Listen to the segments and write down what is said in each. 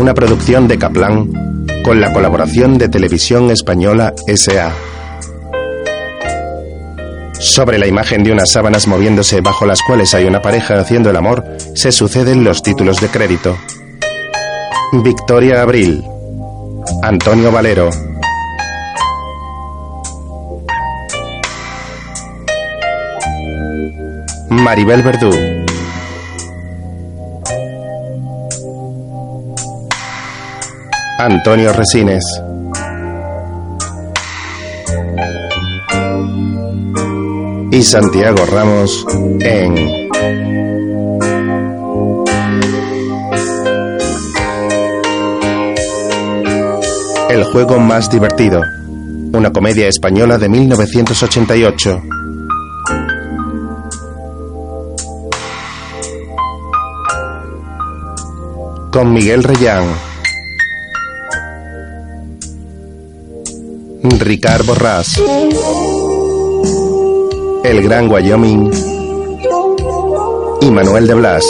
una producción de Kaplan con la colaboración de Televisión Española SA. Sobre la imagen de unas sábanas moviéndose bajo las cuales hay una pareja haciendo el amor, se suceden los títulos de crédito. Victoria Abril, Antonio Valero, Maribel Verdú. Antonio Resines. Y Santiago Ramos en El juego más divertido. Una comedia española de 1988. Con Miguel Reyán. Ricard Borrás. El Gran Wyoming. Y Manuel de Blas.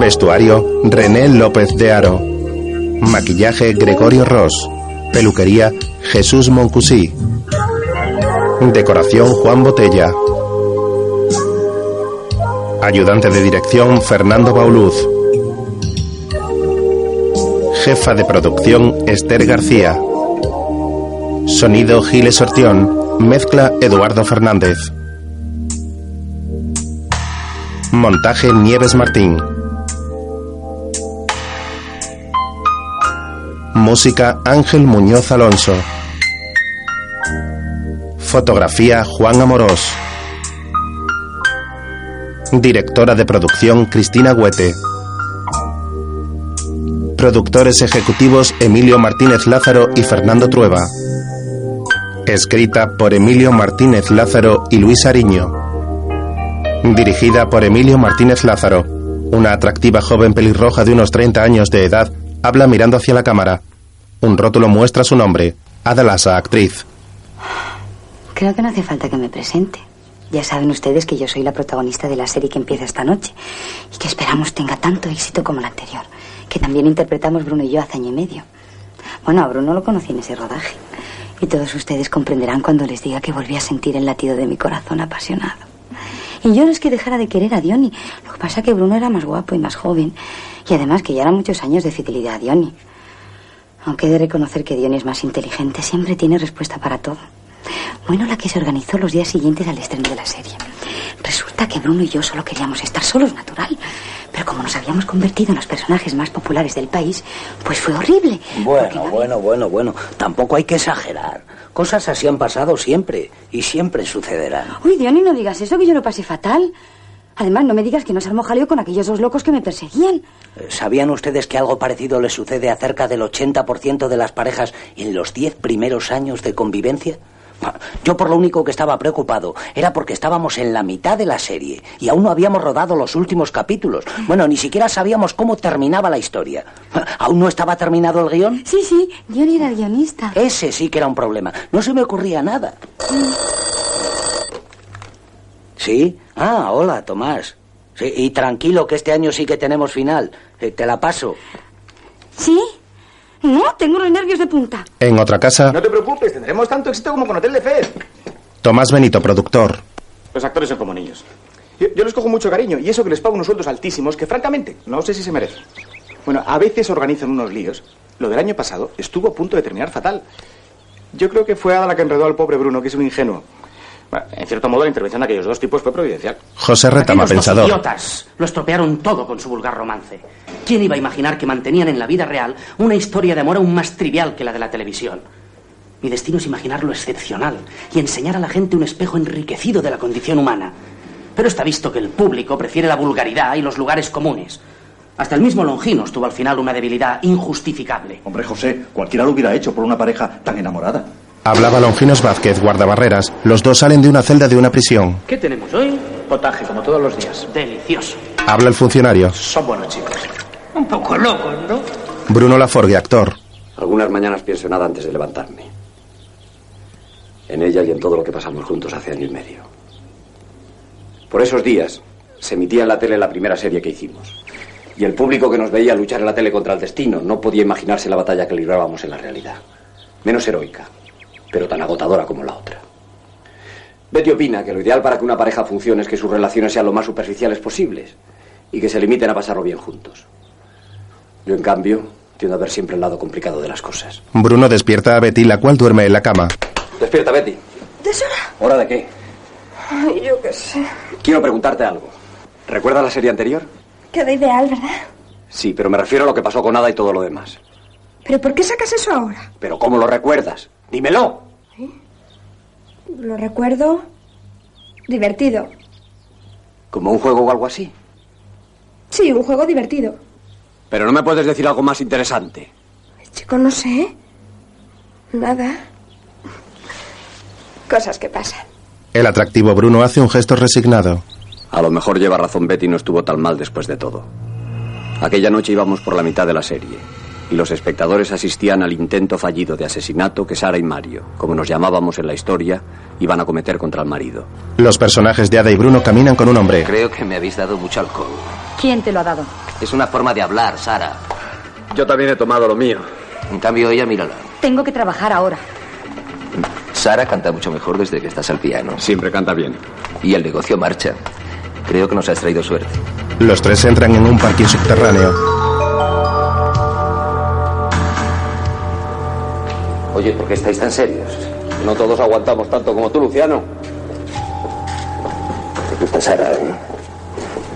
Vestuario René López de Aro. Maquillaje Gregorio Ross. Peluquería Jesús Moncusí. Decoración Juan Botella. Ayudante de dirección Fernando Bauluz. Jefa de producción Esther García. Sonido Giles Ortión. Mezcla Eduardo Fernández. Montaje Nieves Martín. Música Ángel Muñoz Alonso. Fotografía Juan Amorós. Directora de producción Cristina Huete. Productores ejecutivos Emilio Martínez Lázaro y Fernando Trueba. Escrita por Emilio Martínez Lázaro y Luis Ariño. Dirigida por Emilio Martínez Lázaro. Una atractiva joven pelirroja de unos 30 años de edad habla mirando hacia la cámara. Un rótulo muestra su nombre. Adalasa, actriz. Creo que no hace falta que me presente. Ya saben ustedes que yo soy la protagonista de la serie que empieza esta noche y que esperamos tenga tanto éxito como la anterior, que también interpretamos Bruno y yo hace año y medio. Bueno, a Bruno lo conocí en ese rodaje y todos ustedes comprenderán cuando les diga que volví a sentir el latido de mi corazón apasionado. Y yo no es que dejara de querer a Diony, lo que pasa es que Bruno era más guapo y más joven y además que ya eran muchos años de fidelidad a Diony. Aunque he de reconocer que Diony es más inteligente, siempre tiene respuesta para todo. Bueno, la que se organizó los días siguientes al estreno de la serie. Resulta que Bruno y yo solo queríamos estar solos, natural. Pero como nos habíamos convertido en los personajes más populares del país, pues fue horrible. Bueno, bueno, bueno, bueno. Tampoco hay que exagerar. Cosas así han pasado siempre y siempre sucederán. Uy, Diony, no digas eso, que yo lo pasé fatal. Además, no me digas que no se armó jaleo con aquellos dos locos que me perseguían. Eh, ¿Sabían ustedes que algo parecido le sucede a cerca del 80% de las parejas en los 10 primeros años de convivencia? Yo por lo único que estaba preocupado era porque estábamos en la mitad de la serie y aún no habíamos rodado los últimos capítulos. Bueno, ni siquiera sabíamos cómo terminaba la historia. ¿Aún no estaba terminado el guion? Sí, sí, Johnny era el guionista. Ese sí que era un problema. No se me ocurría nada. ¿Sí? Ah, hola, Tomás. Sí, y tranquilo que este año sí que tenemos final. Eh, te la paso. ¿Sí? No, tengo los nervios de punta. En otra casa, No te preocupes, tendremos tanto éxito como con Hotel de Fed. Tomás Benito, productor. Los actores son como niños. Yo, yo les cojo mucho cariño y eso que les pago unos sueldos altísimos que francamente no sé si se merecen. Bueno, a veces organizan unos líos. Lo del año pasado estuvo a punto de terminar fatal. Yo creo que fue Ada la que enredó al pobre Bruno, que es un ingenuo. Bueno, en cierto modo, la intervención de aquellos dos tipos fue providencial. José Retama, Aquellos pensador. idiotas lo estropearon todo con su vulgar romance. ¿Quién iba a imaginar que mantenían en la vida real una historia de amor aún más trivial que la de la televisión? Mi destino es imaginar lo excepcional y enseñar a la gente un espejo enriquecido de la condición humana. Pero está visto que el público prefiere la vulgaridad y los lugares comunes. Hasta el mismo Longinos tuvo al final una debilidad injustificable. Hombre, José, cualquiera lo hubiera hecho por una pareja tan enamorada. Hablaba Longinos Vázquez, guardabarreras. Los dos salen de una celda de una prisión. ¿Qué tenemos hoy? Potaje, como todos los días. Delicioso. Habla el funcionario. Son buenos chicos. Un poco locos, ¿no? Bruno Laforgue, actor. Algunas mañanas pienso nada antes de levantarme. En ella y en todo lo que pasamos juntos hace año y medio. Por esos días se emitía en la tele la primera serie que hicimos. Y el público que nos veía luchar en la tele contra el destino no podía imaginarse la batalla que librábamos en la realidad. Menos heroica, pero tan agotadora como la otra. Betty opina que lo ideal para que una pareja funcione es que sus relaciones sean lo más superficiales posibles y que se limiten a pasarlo bien juntos. Yo, en cambio, tiendo a ver siempre el lado complicado de las cosas. Bruno despierta a Betty, la cual duerme en la cama. Despierta, Betty. ¿Deshora? ¿Hora de qué? Ay, yo qué sé. Quiero preguntarte algo. ¿Recuerdas la serie anterior? Queda ideal, ¿verdad? Sí, pero me refiero a lo que pasó con Ada y todo lo demás. ¿Pero por qué sacas eso ahora? ¿Pero cómo lo recuerdas? Dímelo. Lo recuerdo divertido. ¿Como un juego o algo así? Sí, un juego divertido. Pero no me puedes decir algo más interesante. Chico, no sé. Nada. Cosas que pasan. El atractivo Bruno hace un gesto resignado. A lo mejor lleva razón Betty no estuvo tan mal después de todo. Aquella noche íbamos por la mitad de la serie y los espectadores asistían al intento fallido de asesinato que Sara y Mario, como nos llamábamos en la historia, iban a cometer contra el marido. Los personajes de Ada y Bruno caminan con un hombre. Creo que me habéis dado mucho alcohol. ¿Quién te lo ha dado? Es una forma de hablar, Sara. Yo también he tomado lo mío. En cambio, ella, mírala. Tengo que trabajar ahora. Sara canta mucho mejor desde que estás al piano. Siempre canta bien. Y el negocio marcha. Creo que nos has traído suerte. Los tres entran en un parking subterráneo. Oye, ¿por qué estáis tan serios? No todos aguantamos tanto como tú, Luciano. ¿Te gusta Sara? eh?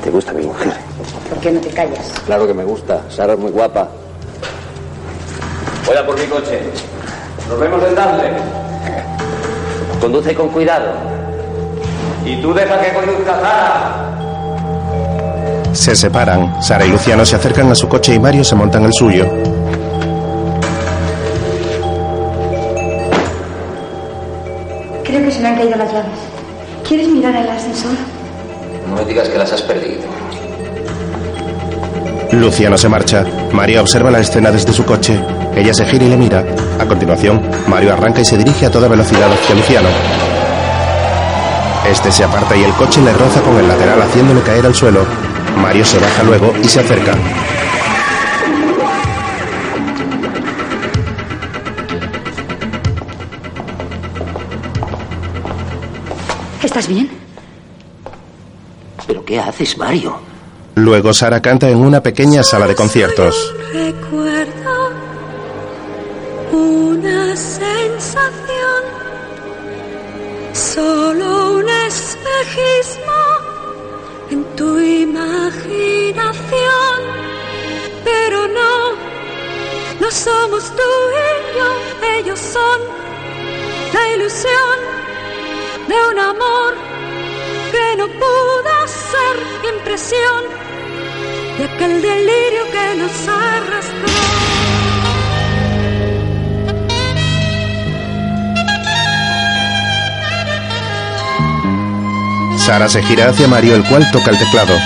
¿Te gusta mi mujer? ¿Por qué no te callas? Claro que me gusta. Sara es muy guapa. Voy a por mi coche. Nos vemos en Dudley. Conduce con cuidado. Y tú deja que conduzca Sara. Se separan. Sara y Luciano se acercan a su coche y Mario se monta en el suyo. Han caído las llaves. ¿Quieres mirar el ascensor? No me digas que las has perdido. Luciano se marcha. Mario observa la escena desde su coche. Ella se gira y le mira. A continuación, Mario arranca y se dirige a toda velocidad hacia Luciano. Este se aparta y el coche le roza con el lateral haciéndole caer al suelo. Mario se baja luego y se acerca. ¿Estás bien? ¿Pero qué haces, Mario? Luego Sara canta en una pequeña sala de conciertos. Recuerdo una sensación, solo un espejismo en tu imaginación. Pero no, no somos tú y yo, ellos son la ilusión de un amor que no pudo ser impresión de aquel delirio que nos arrastró. Sara se gira hacia Mario, el cual toca el teclado.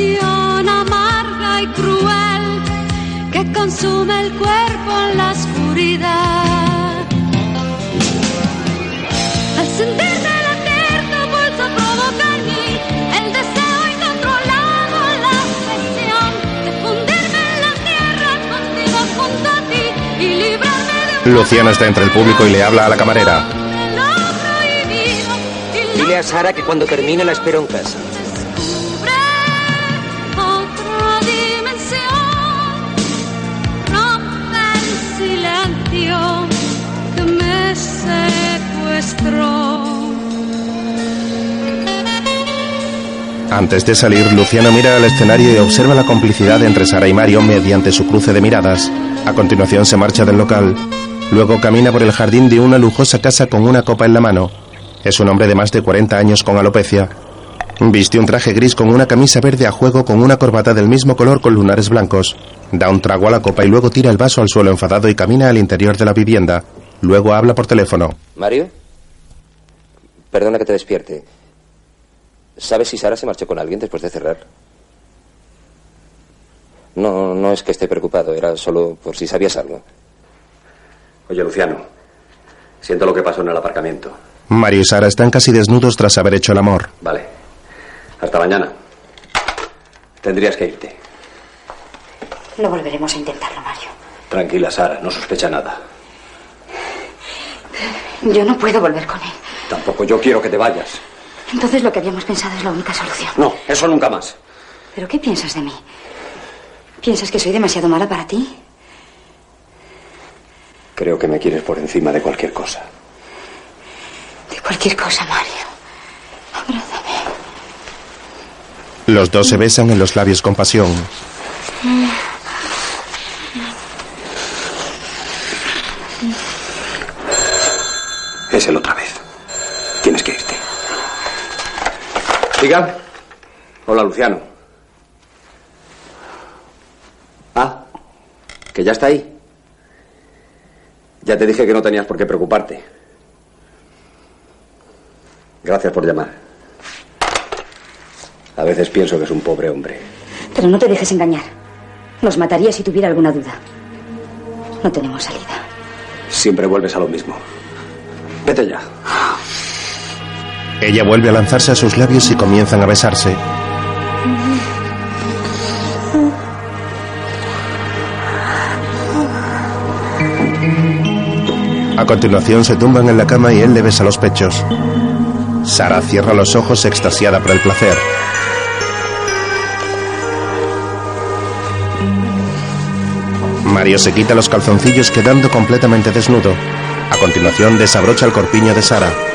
Pasión amarga y cruel que consume el cuerpo en la oscuridad. Al sentir del eterno pulso provoca en mí el deseo incontrolado, la obsesión de fundirme en la tierra contigo junto a ti y librarme de un Luciano está entre el público y le habla a la camarera. Dile a Sara que cuando termine la espero en casa. Antes de salir, Luciano mira al escenario y observa la complicidad entre Sara y Mario mediante su cruce de miradas. A continuación se marcha del local. Luego camina por el jardín de una lujosa casa con una copa en la mano. Es un hombre de más de 40 años con alopecia. Viste un traje gris con una camisa verde a juego con una corbata del mismo color con lunares blancos. Da un trago a la copa y luego tira el vaso al suelo enfadado y camina al interior de la vivienda. Luego habla por teléfono. Mario, perdona que te despierte. ¿Sabes si Sara se marchó con alguien después de cerrar? No, no es que esté preocupado, era solo por si sabías algo. Oye, Luciano, siento lo que pasó en el aparcamiento. Mario y Sara están casi desnudos tras haber hecho el amor. Vale. Hasta mañana. Tendrías que irte. No volveremos a intentarlo, Mario. Tranquila, Sara, no sospecha nada. Yo no puedo volver con él. Tampoco yo quiero que te vayas. Entonces lo que habíamos pensado es la única solución. No, eso nunca más. ¿Pero qué piensas de mí? ¿Piensas que soy demasiado mala para ti? Creo que me quieres por encima de cualquier cosa. De cualquier cosa, Mario. Abrázame. Los dos se besan en los labios con pasión. Es el otra vez. Tienes que irte. Diga. Hola, Luciano. Ah, que ya está ahí. Ya te dije que no tenías por qué preocuparte. Gracias por llamar. A veces pienso que es un pobre hombre. Pero no te dejes engañar. Nos mataría si tuviera alguna duda. No tenemos salida. Siempre vuelves a lo mismo. Vete ya. Ella vuelve a lanzarse a sus labios y comienzan a besarse. A continuación se tumban en la cama y él le besa los pechos. Sara cierra los ojos extasiada por el placer. Mario se quita los calzoncillos quedando completamente desnudo. A continuación desabrocha el corpiño de Sara.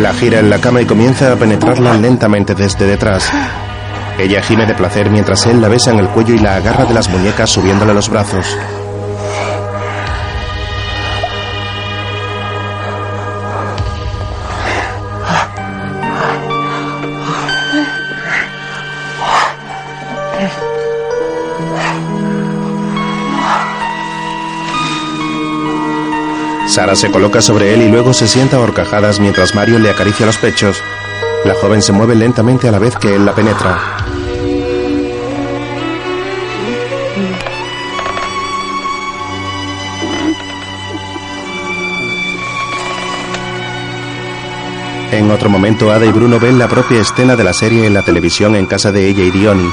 La gira en la cama y comienza a penetrarla lentamente desde detrás. Ella gime de placer mientras él la besa en el cuello y la agarra de las muñecas subiéndole los brazos. Sara se coloca sobre él y luego se sienta a horcajadas mientras Mario le acaricia los pechos. La joven se mueve lentamente a la vez que él la penetra. En otro momento, Ada y Bruno ven la propia escena de la serie en la televisión en casa de ella y Diony.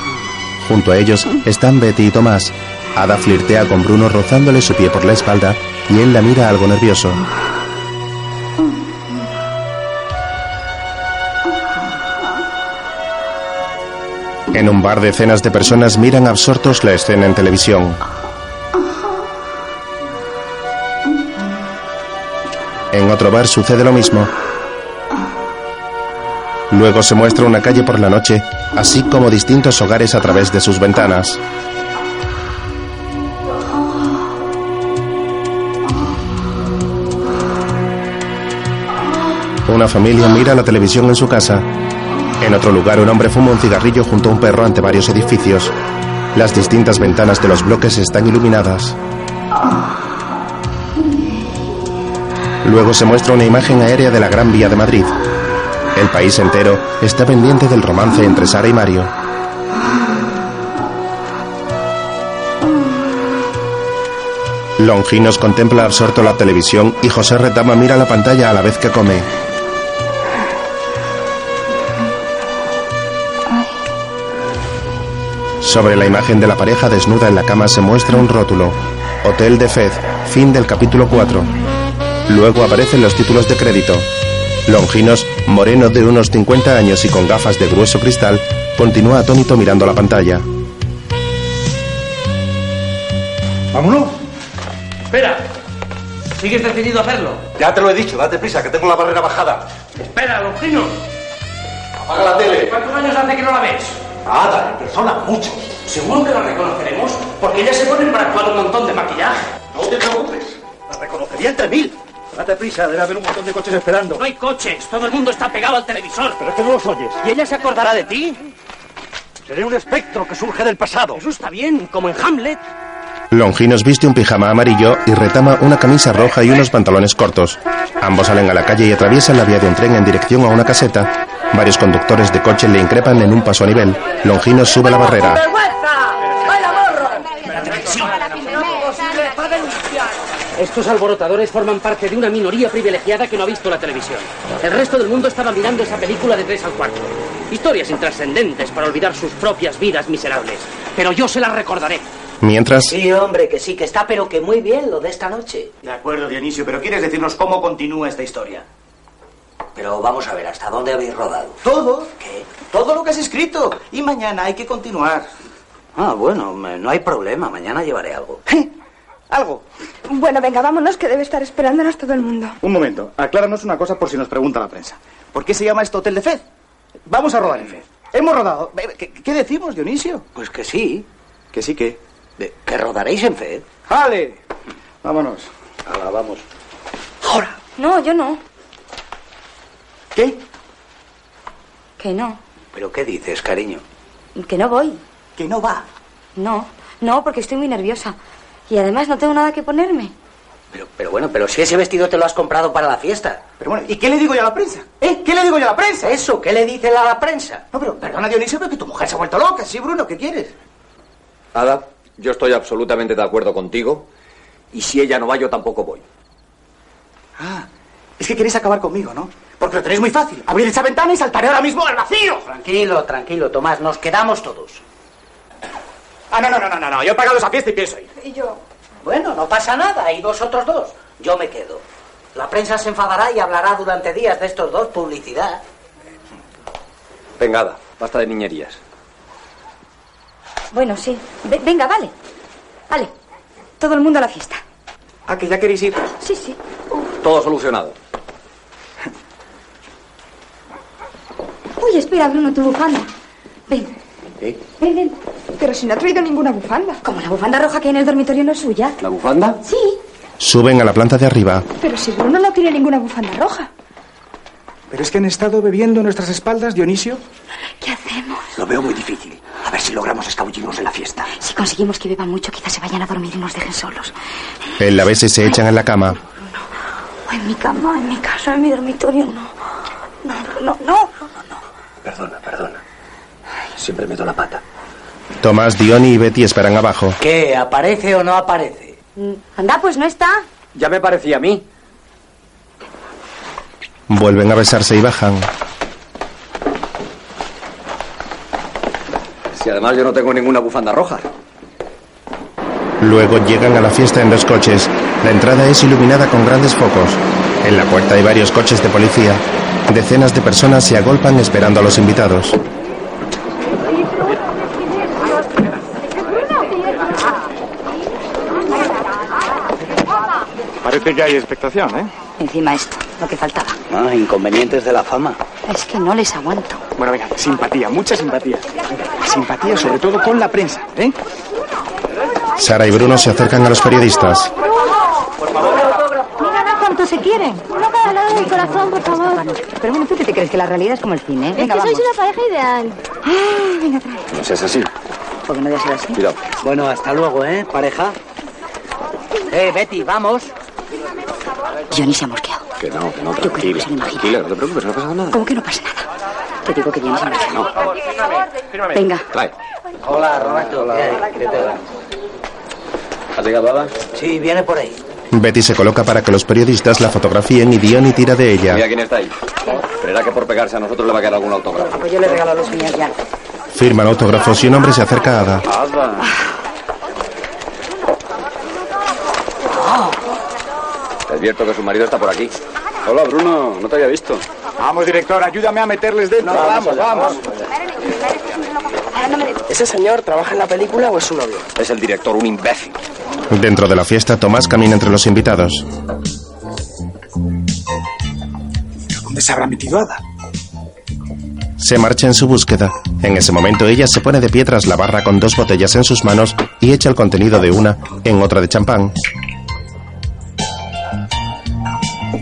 Junto a ellos están Betty y Tomás. Ada flirtea con Bruno rozándole su pie por la espalda y él la mira algo nervioso. En un bar decenas de personas miran absortos la escena en televisión. En otro bar sucede lo mismo. Luego se muestra una calle por la noche, así como distintos hogares a través de sus ventanas. Una familia mira la televisión en su casa. En otro lugar, un hombre fuma un cigarrillo junto a un perro ante varios edificios. Las distintas ventanas de los bloques están iluminadas. Luego se muestra una imagen aérea de la Gran Vía de Madrid. El país entero está pendiente del romance entre Sara y Mario. Longinos contempla absorto la televisión y José Retama mira la pantalla a la vez que come. Sobre la imagen de la pareja desnuda en la cama se muestra un rótulo. Hotel de Fez, fin del capítulo 4. Luego aparecen los títulos de crédito. Longinos, moreno de unos 50 años y con gafas de grueso cristal, continúa atónito mirando la pantalla. ¡Vámonos! Espera. ¿Sigues decidido a hacerlo? Ya te lo he dicho, date prisa, que tengo la barrera bajada. Espera, Longino. Apaga la tele. ¿Cuántos años hace que no la ves? Nada, en persona, muchos. Seguro que la reconoceremos, porque ella se pone para actuar un montón de maquillaje. No te preocupes. La reconocería entre mil. Date prisa, debe haber un montón de coches esperando. No hay coches, todo el mundo está pegado al televisor. Pero es que no los oyes. ¿Y ella se acordará de ti? Seré un espectro que surge del pasado. Eso está bien, como en Hamlet. Longinos viste un pijama amarillo y retama una camisa roja y unos pantalones cortos. Ambos salen a la calle y atraviesan la vía de un tren en dirección a una caseta. Varios conductores de coche le increpan en un paso a nivel. Longinos sube la barrera. Estos alborotadores forman parte de una minoría privilegiada que no ha visto la televisión. El resto del mundo estaba mirando esa película de tres al cuarto. Historias intrascendentes para olvidar sus propias vidas miserables. Pero yo se las recordaré. Mientras, Sí, hombre, que sí, que está, pero que muy bien lo de esta noche. De acuerdo, Dionisio, pero ¿quieres decirnos cómo continúa esta historia? Pero vamos a ver, ¿hasta dónde habéis rodado? Todo. ¿Qué? Todo lo que has escrito. Y mañana hay que continuar. Ah, bueno, no hay problema, mañana llevaré algo. Algo. Bueno, venga, vámonos, que debe estar esperándonos todo el mundo. Un momento. Acláranos una cosa por si nos pregunta la prensa. ¿Por qué se llama esto Hotel de Fez? Vamos a rodar en Fez. Hemos rodado. ¿Qué, qué decimos, Dionisio? Pues que sí, Que sí que. de- que rodaréis en Fed. ¡Vale! Vámonos. Ahora vamos. ¡Ahora! No, yo no. ¿Qué? Que no. ¿Pero qué dices, cariño? Que no voy. Que no va. No, no, porque estoy muy nerviosa. Y además no tengo nada que ponerme. Pero, pero bueno, pero si ese vestido te lo has comprado para la fiesta. Pero bueno, ¿y qué le digo yo a la prensa? ¿Eh? ¿Qué le digo yo a la prensa? Eso, ¿qué le dice a la prensa? No, pero perdona, Dionisio, pero que tu mujer se ha vuelto loca. Sí, Bruno, ¿qué quieres? Ada, yo estoy absolutamente de acuerdo contigo. Y si ella no va, yo tampoco voy. Ah, es que queréis acabar conmigo, ¿no? Porque lo tenéis muy fácil. Abrid esa ventana y saltaré ahora mismo al vacío. Tranquilo, tranquilo, Tomás, nos quedamos todos. Ah, no, no, no, no, no, no. Yo he pagado esa fiesta y pienso ir. Y yo. Bueno, no pasa nada, y vosotros dos. Yo me quedo. La prensa se enfadará y hablará durante días de estos dos, publicidad. Venga, Ada, basta de niñerías. Bueno, sí. Ve- venga, vale. Vale. Todo el mundo a la fiesta. Ah, que ya queréis ir. Sí, sí. Todo solucionado. Uy, espera, Bruno, tu bufanda. Ven. ¿Qué? Ven, ven. Pero si no ha traído ninguna bufanda. Como la bufanda roja que hay en el dormitorio no es suya. ¿La bufanda? Sí. suben a la planta de arriba. Pero si Bruno no tiene ninguna bufanda roja. ¿Pero es que han estado bebiendo a nuestras espaldas, Dionisio? ¿Qué hacemos? Lo veo muy difícil. A ver si logramos escabullirnos en la fiesta. Si conseguimos que beban mucho, quizás se vayan a dormir y nos dejen solos. Él la y se echan en la cama. O en mi cama, en mi casa, en mi dormitorio, no. No, no, no. Perdona, perdona. Siempre meto la pata. Tomás, Diony y Betty esperan abajo. ¿Qué? ¿Aparece o no aparece? Anda, pues no está. Ya me parecía a mí. Vuelven a besarse y bajan. Si además yo no tengo ninguna bufanda roja. Luego llegan a la fiesta en dos coches. La entrada es iluminada con grandes focos. En la puerta hay varios coches de policía. Decenas de personas se agolpan esperando a los invitados. Parece que hay expectación, ¿eh? Encima esto, lo que faltaba. Ah, inconvenientes de la fama. Es que no les aguanto. Bueno, venga, simpatía, mucha simpatía. Simpatía sobre todo con la prensa, ¿eh? Sara y Bruno se acercan a los periodistas. Mira cuánto se quieren. Uno cada lado del corazón, por favor. Pero bueno, ¿tú qué te crees que la realidad es como el cine? Es Venga, que sois vamos. una pareja ideal. Venga, trae. No seas así. Porque no debe ser así. Cuidado. Bueno, hasta luego, ¿eh, pareja? Eh, Betty, vamos. Johnny se ha mosqueado. Que no, que no, que tranquila. Tranquila, no te preocupes, no ha pasado nada. ¿Cómo que no pasa nada? Te digo que Johnny se ha mosqueado. Venga. Trae. Hola, Roberto. ¿Qué hay? ¿Qué te da? ¿Has llegado, Ada? Sí, viene por ahí. Betty se coloca para que los periodistas la fotografíen y Diony tira de Mira ella. quién está ahí. Creerá que por pegarse a nosotros le va a quedar algún autógrafo. Pues yo le regalo los míos ya. Firman autógrafos y un hombre se acerca a Ada. Ada. Te advierto que su marido está por aquí. Hola, Bruno. No te había visto. Vamos, director, ayúdame a meterles dentro. vamos, vamos. ¿Ese señor trabaja en la película o es su novio? Es el director, un imbécil. Dentro de la fiesta, Tomás camina entre los invitados. ¿Dónde se habrá metido Ada? Se marcha en su búsqueda. En ese momento ella se pone de pie tras la barra con dos botellas en sus manos y echa el contenido de una en otra de champán.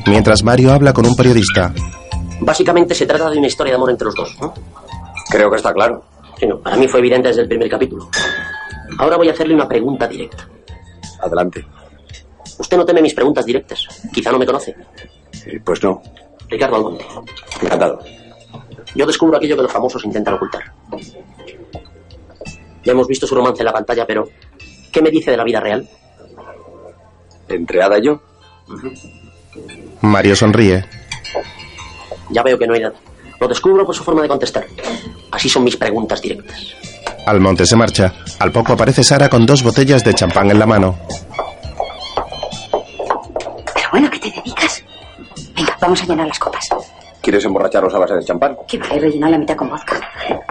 Mientras Mario habla con un periodista. Básicamente se trata de una historia de amor entre los dos, ¿no? Creo que está claro. Sí, no, para mí fue evidente desde el primer capítulo. Ahora voy a hacerle una pregunta directa. Adelante. Usted no teme mis preguntas directas. Quizá no me conoce. Eh, pues no. Ricardo Almonte. Encantado. Yo descubro aquello que los famosos intentan ocultar. Ya hemos visto su romance en la pantalla, pero ¿qué me dice de la vida real? ¿Entre Ada y yo? Mario sonríe. Ya veo que no hay nada. Lo descubro por su forma de contestar. Así son mis preguntas directas. Almonte se marcha. Al poco aparece Sara con dos botellas de champán en la mano. Pero bueno, ¿qué te dedicas? Venga, vamos a llenar las copas. ¿Quieres emborracharlos a base de champán? Que va a rellenar la mitad con vodka.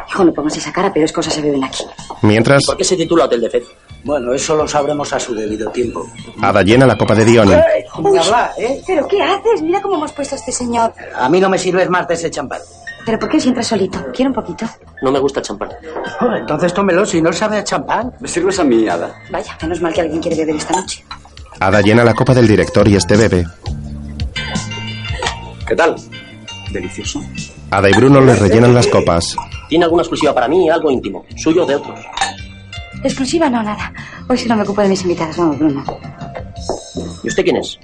Hijo, no pongas esa cara, pero es cosas se beben aquí. Mientras, ¿Por qué se titula Hotel de Fez? Bueno, eso lo sabremos a su debido tiempo. Ada llena la copa de Dione. Hablar, ¿eh? ¿Pero qué haces? Mira cómo hemos puesto a este señor. A mí no me sirves más de ese champán. ¿Pero por qué siempre solito? ¿Quiere un poquito? No me gusta el champán. Oh, entonces tómelo, si no sabe a champán. ¿Me sirves a mí, Ada? Vaya, menos mal que alguien quiere beber esta noche. Ada llena la copa del director y este bebe. ¿Qué tal? Delicioso. Ada y Bruno le rellenan las copas. ¿Tiene alguna exclusiva para mí? Algo íntimo. ¿Suyo o de otros? Exclusiva, no, nada. Hoy sí no me ocupo de mis invitados, vamos, Bruno. ¿Y usted quién es?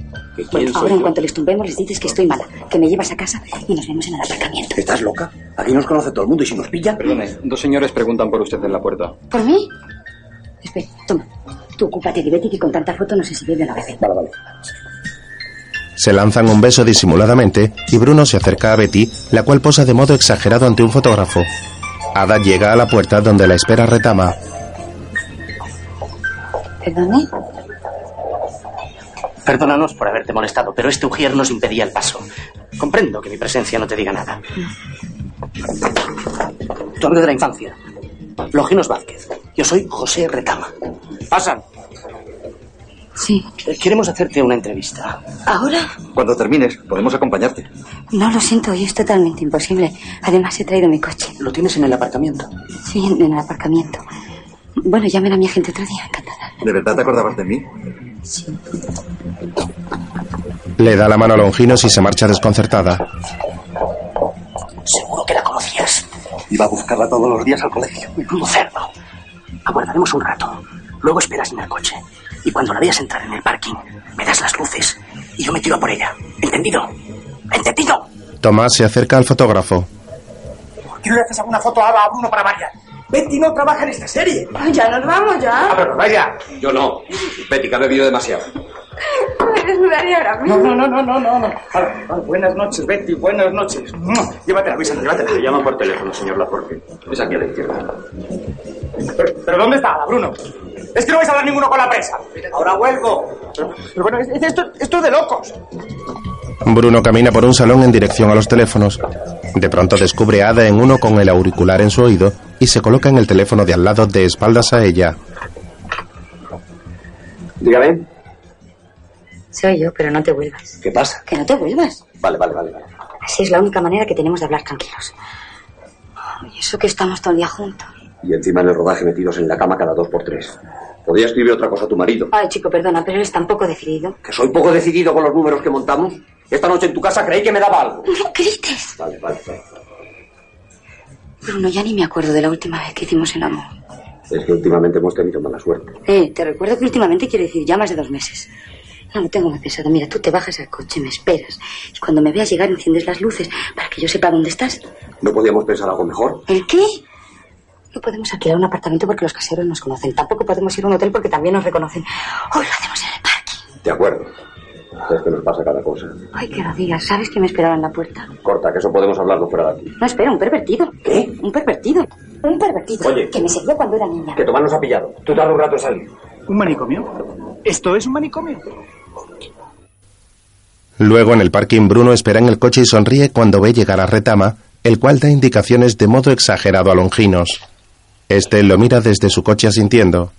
Bueno, ahora en cuanto les tumbemos les dices que estoy mala, que me llevas a casa y nos vemos en el aparcamiento. ¿Estás loca? Aquí nos conoce todo el mundo y si nos pillan... Perdone, dos señores preguntan por usted en la puerta. ¿Por mí? Espera, toma. Tú ocúpate de Betty que con tanta foto no sé si bebe o no bebe. Vale, vale. Se lanzan un beso disimuladamente y Bruno se acerca a Betty, la cual posa de modo exagerado ante un fotógrafo. Ada llega a la puerta donde la espera Retama. ¿Perdone? Perdónanos por haberte molestado, pero este ujier nos impedía el paso. Comprendo que mi presencia no te diga nada. Tu amigo de la infancia. Longinos Vázquez. Yo soy José Retama. Pasan. Sí. Eh, Queremos hacerte una entrevista. ¿Ahora? Cuando termines, podemos acompañarte. No, lo siento, hoy es totalmente imposible. Además, he traído mi coche. ¿Lo tienes en el aparcamiento? Sí, en, en el aparcamiento. Bueno, llamen a mi agente otro día, encantada. ¿De verdad te acordabas de mí? Le da la mano a Longinos y se marcha desconcertada. Seguro que la conocías. Iba a buscarla todos los días al colegio. Menudo cerdo. Aguardaremos un rato. Luego esperas en el coche. Y cuando la veas entrar en el parking, me das las luces y yo me tiro a por ella. ¿Entendido? ¿Entendido? Tomás se acerca al fotógrafo. ¿Por qué no le haces alguna foto a Bruno para variar? Betty no trabaja en esta serie. Ya nos vamos, ya. pero vaya. Yo no. Betty, que ha bebido demasiado. Me ahora No, mismo. no, no, no, no, no. no. Buenas noches, Betty, buenas noches. Llévatela, Luisa, llévatela. Le llaman por teléfono, señor Laforte. Es aquí a la izquierda. Pero, pero ¿dónde está Bruno? Es que no vais a hablar ninguno con la presa. Ahora vuelvo. Pero, pero bueno, es- es- esto, esto es de locos. Bruno camina por un salón en dirección a los teléfonos. De pronto descubre a Ada en uno con el auricular en su oído y se coloca en el teléfono de al lado de espaldas a ella. Dígame. Soy yo, pero no te vuelvas. ¿Qué pasa? Que no te vuelvas. Vale, vale, vale. vale. Así es la única manera que tenemos de hablar tranquilos. Y eso que estamos todo el día juntos. Y encima en el rodaje metidos en la cama cada dos por tres. Podría escribir otra cosa a tu marido. Ay, chico, perdona, pero eres tan poco decidido. Que soy poco decidido con los números que montamos. Esta noche en tu casa creí que me daba algo. No grites. Vale, vale, vale. Bruno, ya ni me acuerdo de la última vez que hicimos el amor. Es que últimamente hemos tenido mala suerte. Eh, te recuerdo que últimamente quiere decir ya más de dos meses. No, lo tengo muy pesado. Mira, tú te bajas al coche, me esperas. Y cuando me veas llegar, enciendes las luces para que yo sepa dónde estás. ¿No podíamos pensar algo mejor? ¿El qué? No podemos alquilar un apartamento porque los caseros nos conocen. Tampoco podemos ir a un hotel porque también nos reconocen. Hoy lo hacemos en el parque. De acuerdo. Es que nos pasa cada cosa. Ay, que lo digas. ¿Sabes que me esperaba en la puerta? Corta, que eso podemos hablarlo fuera de aquí. No, espera, un pervertido. ¿Qué? Un pervertido. Un pervertido. Oye. Que me seguía cuando era niña. Que Tomás nos ha pillado. Tú tardas un rato en salir. ¿Un manicomio? ¿Esto es un manicomio? Luego en el parking Bruno espera en el coche y sonríe cuando ve llegar a Retama, el cual da indicaciones de modo exagerado a Longinos. Este lo mira desde su coche asintiendo.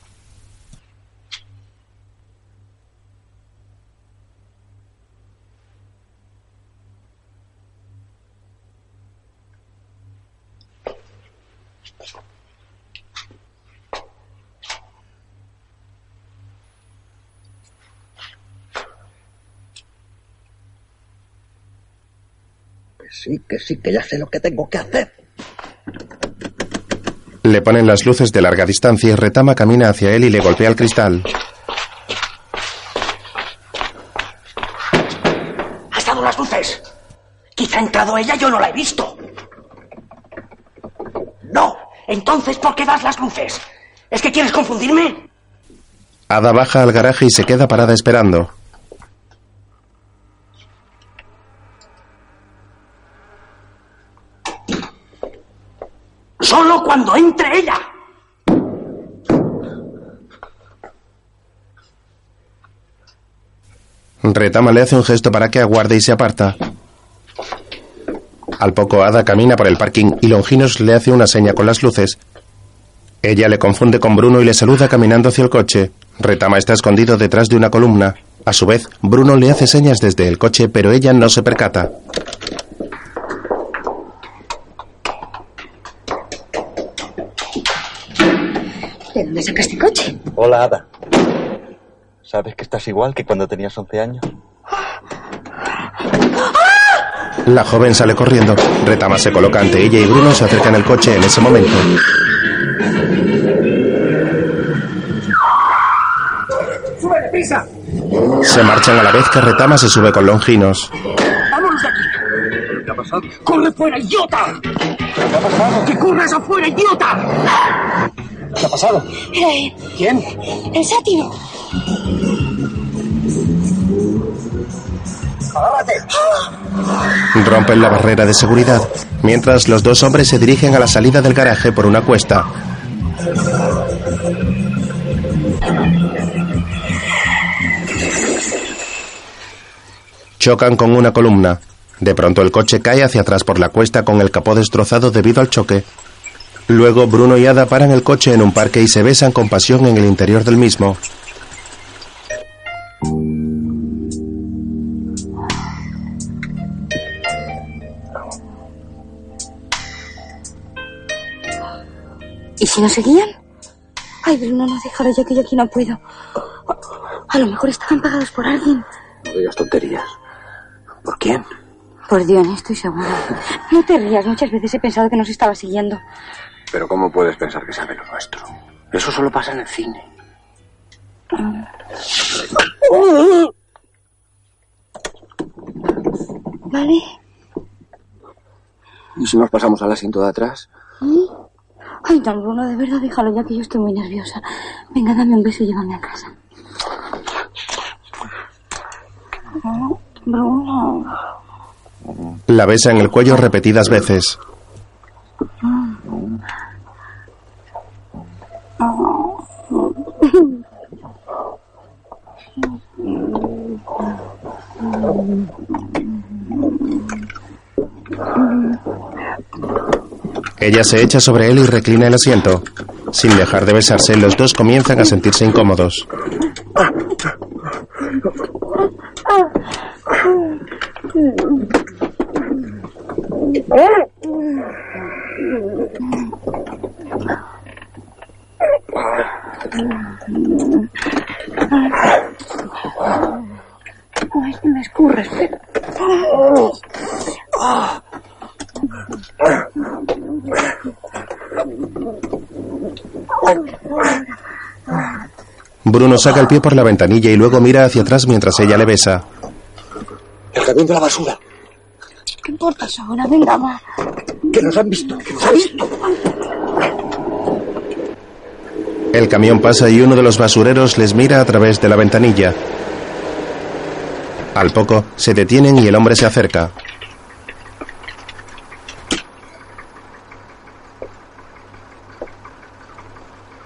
Sí, que sí, que ya sé lo que tengo que hacer. Le ponen las luces de larga distancia y Retama camina hacia él y le golpea el cristal. ¡Has dado las luces! Quizá ha entrado ella, yo no la he visto. No, entonces ¿por qué das las luces? ¿Es que quieres confundirme? Ada baja al garaje y se queda parada esperando. Solo cuando entre ella. Retama le hace un gesto para que aguarde y se aparta. Al poco Ada camina por el parking y Longinos le hace una seña con las luces. Ella le confunde con Bruno y le saluda caminando hacia el coche. Retama está escondido detrás de una columna. A su vez, Bruno le hace señas desde el coche, pero ella no se percata. ¿De dónde sacaste coche? Hola, Ada. ¿Sabes que estás igual que cuando tenías 11 años? La joven sale corriendo. Retama se coloca ante ella y Bruno se acerca en el coche en ese momento. ¡Sube deprisa! Se marchan a la vez que Retama se sube con Longinos. ¡Vámonos de aquí! ¿Qué ha pasado? ¡Corre fuera, idiota! ¿Qué ha pasado? ¡Que corras afuera, idiota! ¿Qué ha pasado? Era él. ¿Quién? El sátiro. Rompen la barrera de seguridad, mientras los dos hombres se dirigen a la salida del garaje por una cuesta. Chocan con una columna. De pronto el coche cae hacia atrás por la cuesta con el capó destrozado debido al choque. Luego Bruno y Ada paran el coche en un parque y se besan con pasión en el interior del mismo. ¿Y si nos seguían? Ay, Bruno, no déjalo ya que yo aquí no puedo. A lo mejor estaban pagados por alguien. No digas tonterías. ¿Por quién? Por Dios, estoy segura. No te rías, muchas veces he pensado que nos estaba siguiendo. Pero ¿cómo puedes pensar que sabe lo nuestro? Eso solo pasa en el cine. ¿Vale? ¿Y si nos pasamos al asiento de atrás? ¿Mm? Ay, no, Bruno, de verdad, déjalo ya que yo estoy muy nerviosa. Venga, dame un beso y llévame a casa. Bruno. La besa en el cuello repetidas veces. Ella se echa sobre él y reclina el asiento. Sin dejar de besarse, los dos comienzan a sentirse incómodos. Ay, se me escurre, espera. Bruno saca el pie por la ventanilla y luego mira hacia atrás mientras ella le besa. El camión de la basura. ¿Qué importa eso ahora? Venga, va. Que nos han visto, que nos han visto. El camión pasa y uno de los basureros les mira a través de la ventanilla. Al poco, se detienen y el hombre se acerca.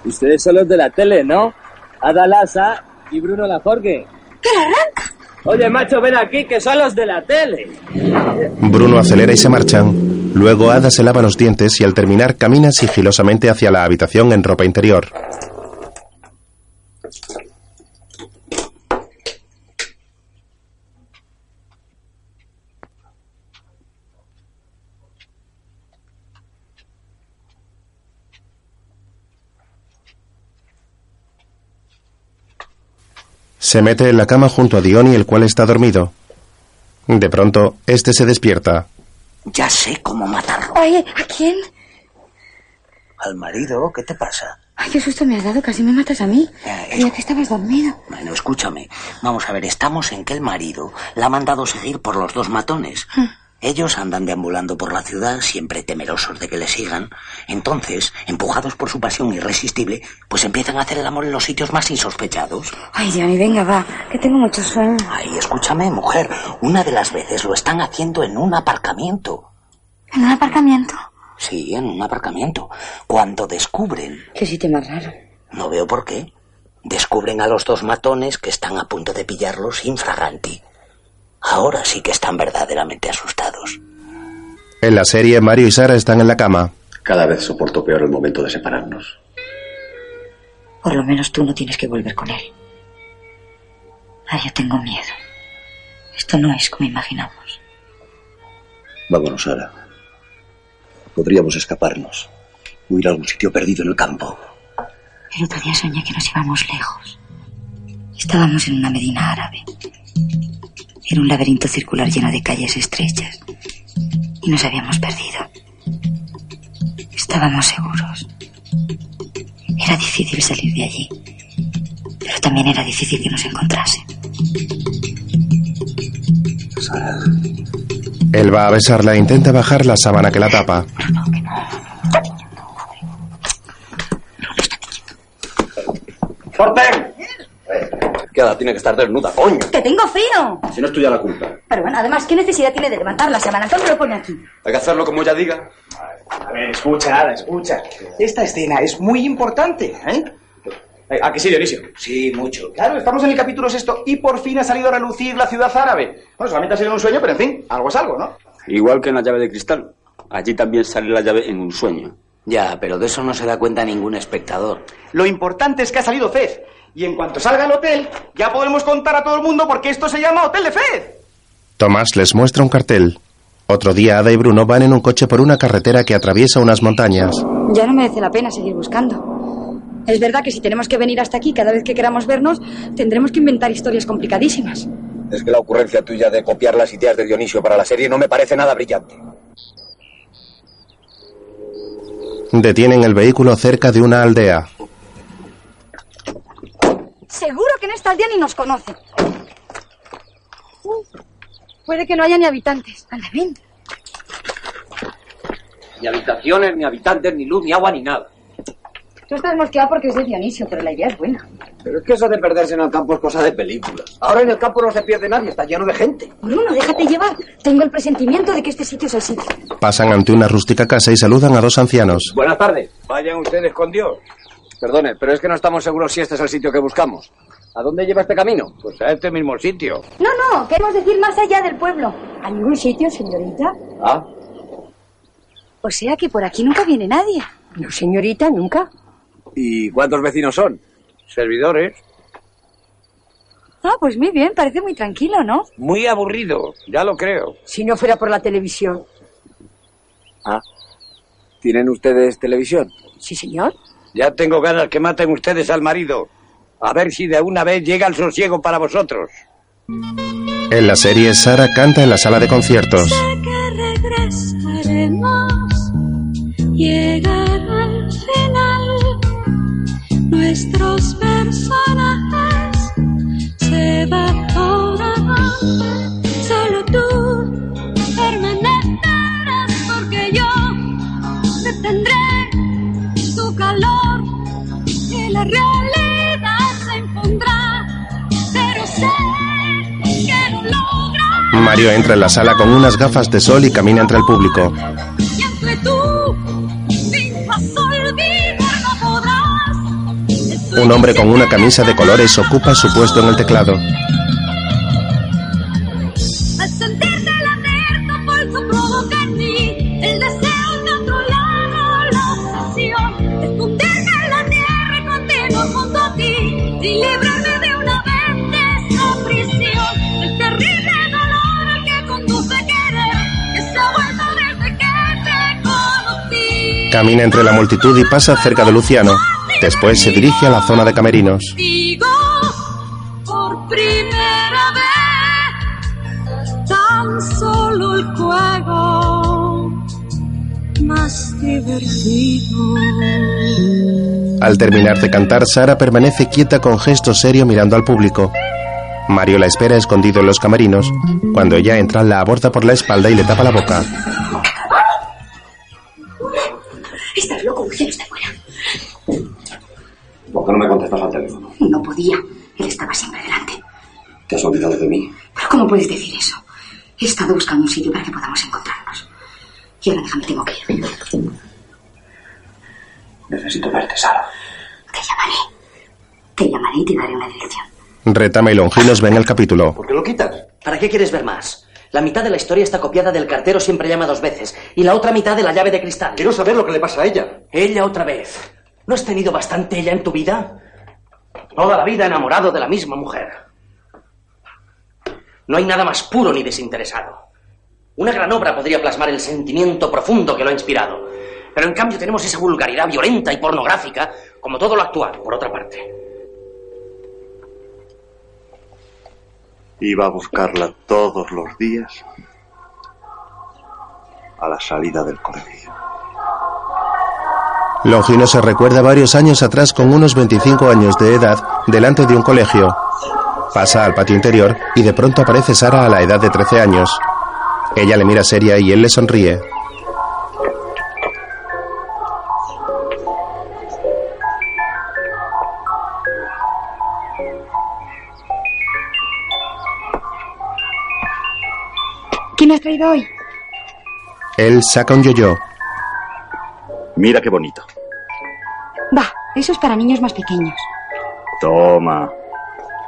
Ustedes son los de la tele, ¿no? Ada Laza y Bruno Laforgue. ¡Pero arranca! Oye, macho, ven aquí, que son los de la tele. Bruno acelera y se marchan. Luego Ada se lava los dientes y al terminar camina sigilosamente hacia la habitación en ropa interior. Se mete en la cama junto a Diony, el cual está dormido. De pronto, este se despierta. Ya sé cómo matarlo. Ay, ¿a quién? Al marido, ¿qué te pasa? Ay, qué susto me has dado, casi me matas a mí. Eh, Ya que estabas dormido. Bueno, escúchame. Vamos a ver, estamos en que el marido la ha mandado seguir por los dos matones. Ellos andan deambulando por la ciudad, siempre temerosos de que le sigan. Entonces, empujados por su pasión irresistible, pues empiezan a hacer el amor en los sitios más insospechados. Ay, Johnny, venga, va, que tengo mucho sueño. Ay, escúchame, mujer. Una de las veces lo están haciendo en un aparcamiento. ¿En un aparcamiento? Sí, en un aparcamiento. Cuando descubren, Qué sitio más raro. no veo por qué, descubren a los dos matones que están a punto de pillarlos infraganti. Ahora sí que están verdaderamente asustados. En la serie, Mario y Sara están en la cama. Cada vez soporto peor el momento de separarnos. Por lo menos tú no tienes que volver con él. Ah, yo tengo miedo. Esto no es como imaginamos. Vámonos, Sara. Podríamos escaparnos. O ir a algún sitio perdido en el campo. El otro día soñé que nos íbamos lejos. Estábamos en una medina árabe. Era un laberinto circular lleno de calles estrechas. Y nos habíamos perdido. Estábamos seguros. Era difícil salir de allí. Pero también era difícil que nos encontrasen. Sara. Él va a besarla e intenta bajar la sábana que la tapa. ¡Corten! Queda, tiene que estar desnuda, coño. ¡Que tengo frío! Si no es tuya la culpa. Pero bueno, además, ¿qué necesidad tiene de levantar la sábana? ¿Cómo lo pone aquí? Hay que hacerlo como ella diga. A ver, escucha, Ada, escucha. Esta escena es muy importante, ¿eh? Eh, ¿A que sí, Dionisio? Sí, mucho. Claro, estamos en el capítulo sexto y por fin ha salido a relucir la ciudad árabe. Bueno, solamente ha sido un sueño, pero en fin, algo es algo, ¿no? Igual que en la llave de cristal. Allí también sale la llave en un sueño. Ya, pero de eso no se da cuenta ningún espectador. Lo importante es que ha salido Fez. Y en cuanto salga el hotel, ya podremos contar a todo el mundo porque esto se llama Hotel de Fez. Tomás les muestra un cartel. Otro día, Ada y Bruno van en un coche por una carretera que atraviesa unas montañas. Ya no merece la pena seguir buscando. Es verdad que si tenemos que venir hasta aquí cada vez que queramos vernos, tendremos que inventar historias complicadísimas. Es que la ocurrencia tuya de copiar las ideas de Dionisio para la serie no me parece nada brillante. Detienen el vehículo cerca de una aldea. Seguro que en esta aldea ni nos conocen. Uf, puede que no haya ni habitantes. Anda, ven. Ni habitaciones, ni habitantes, ni luz, ni agua, ni nada. Tú estás mosqueado porque es de Dionisio, pero la idea es buena. Pero es que eso de perderse en el campo es cosa de película. Ahora en el campo no se pierde nadie, está lleno de gente. Bruno, déjate llevar. Tengo el presentimiento de que este sitio es el sitio. Pasan ante una rústica casa y saludan a dos ancianos. Buenas tardes. Vayan ustedes con Dios. Perdone, pero es que no estamos seguros si este es el sitio que buscamos. ¿A dónde lleva este camino? Pues a este mismo sitio. No, no, queremos decir más allá del pueblo. ¿A ningún sitio, señorita? Ah, O sea que por aquí nunca viene nadie. No, señorita, nunca. ¿y cuántos vecinos son? Servidores. Ah, pues muy bien, parece muy tranquilo, ¿no? Muy aburrido, ya lo creo. Si no fuera por la televisión. Ah, ¿tienen ustedes televisión? Sí, señor. Ya tengo ganas que maten ustedes al marido. A ver si de una vez llega el sosiego para vosotros. En la serie, Sara canta en la sala de conciertos. que regresaremos. Llegará al final. Nuestros personajes se evaporarán. Solo tú la realidad se impondrá. Pero sé que lo lograrás. Mario entra en la sala con unas gafas de sol y camina entre el público. Un hombre con una camisa de colores ocupa su puesto en el teclado. Camina entre la multitud y pasa cerca de Luciano. Después se dirige a la zona de camerinos. Digo por primera vez tan solo el juego más divertido. Al terminar de cantar, Sara permanece quieta con gesto serio mirando al público. Mario la espera escondido en los camerinos. Cuando ella entra, la aborda por la espalda y le tapa la boca. ¿Por qué no me contestas al teléfono? No podía. Él estaba siempre delante. ¿Te has olvidado de mí? ¿Pero cómo puedes decir eso? He estado buscando un sitio para que podamos encontrarnos. Y ahora déjame, tengo que ir. Necesito verte, Sara. Te llamaré. Te llamaré y te daré una dirección. Retama y Longinos ven el capítulo. ¿Por qué lo quitas? ¿Para qué quieres ver más? La mitad de la historia está copiada del cartero siempre llama dos veces y la otra mitad de la llave de cristal. Quiero saber lo que le pasa a ella. Ella otra vez. ¿No has tenido bastante ella en tu vida? Toda la vida enamorado de la misma mujer. No hay nada más puro ni desinteresado. Una gran obra podría plasmar el sentimiento profundo que lo ha inspirado. Pero en cambio tenemos esa vulgaridad violenta y pornográfica, como todo lo actual, por otra parte. Iba a buscarla todos los días a la salida del colegio. Longino se recuerda varios años atrás con unos 25 años de edad delante de un colegio. Pasa al patio interior y de pronto aparece Sara a la edad de 13 años. Ella le mira seria y él le sonríe. ¿Qué me has traído hoy? Él saca un yo-yo. Mira qué bonito. Va, eso es para niños más pequeños. Toma.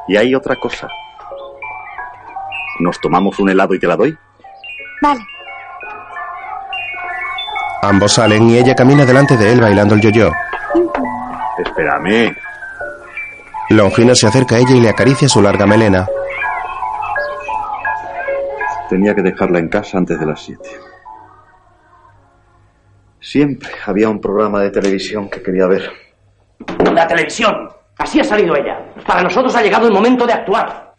Y hay otra cosa. ¿Nos tomamos un helado y te la doy? Vale. Ambos salen y ella camina delante de él bailando el yo-yo. Espérame. Longino se acerca a ella y le acaricia su larga melena. Tenía que dejarla en casa antes de las siete. Siempre había un programa de televisión que quería ver. La televisión. Así ha salido ella. Para nosotros ha llegado el momento de actuar.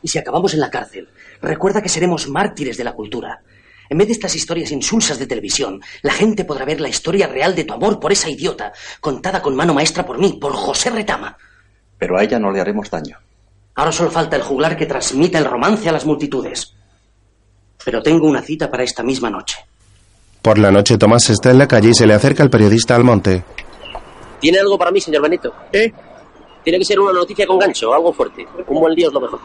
Y si acabamos en la cárcel, recuerda que seremos mártires de la cultura. En vez de estas historias insulsas de televisión, la gente podrá ver la historia real de tu amor por esa idiota, contada con mano maestra por mí, por José Retama. Pero a ella no le haremos daño. Ahora solo falta el juglar que transmita el romance a las multitudes. Pero tengo una cita para esta misma noche. Por la noche Tomás está en la calle y se le acerca el periodista Almonte. ¿Tiene algo para mí, señor Benito? ¿Eh? Tiene que ser una noticia con gancho, algo fuerte. Un buen día es lo mejor.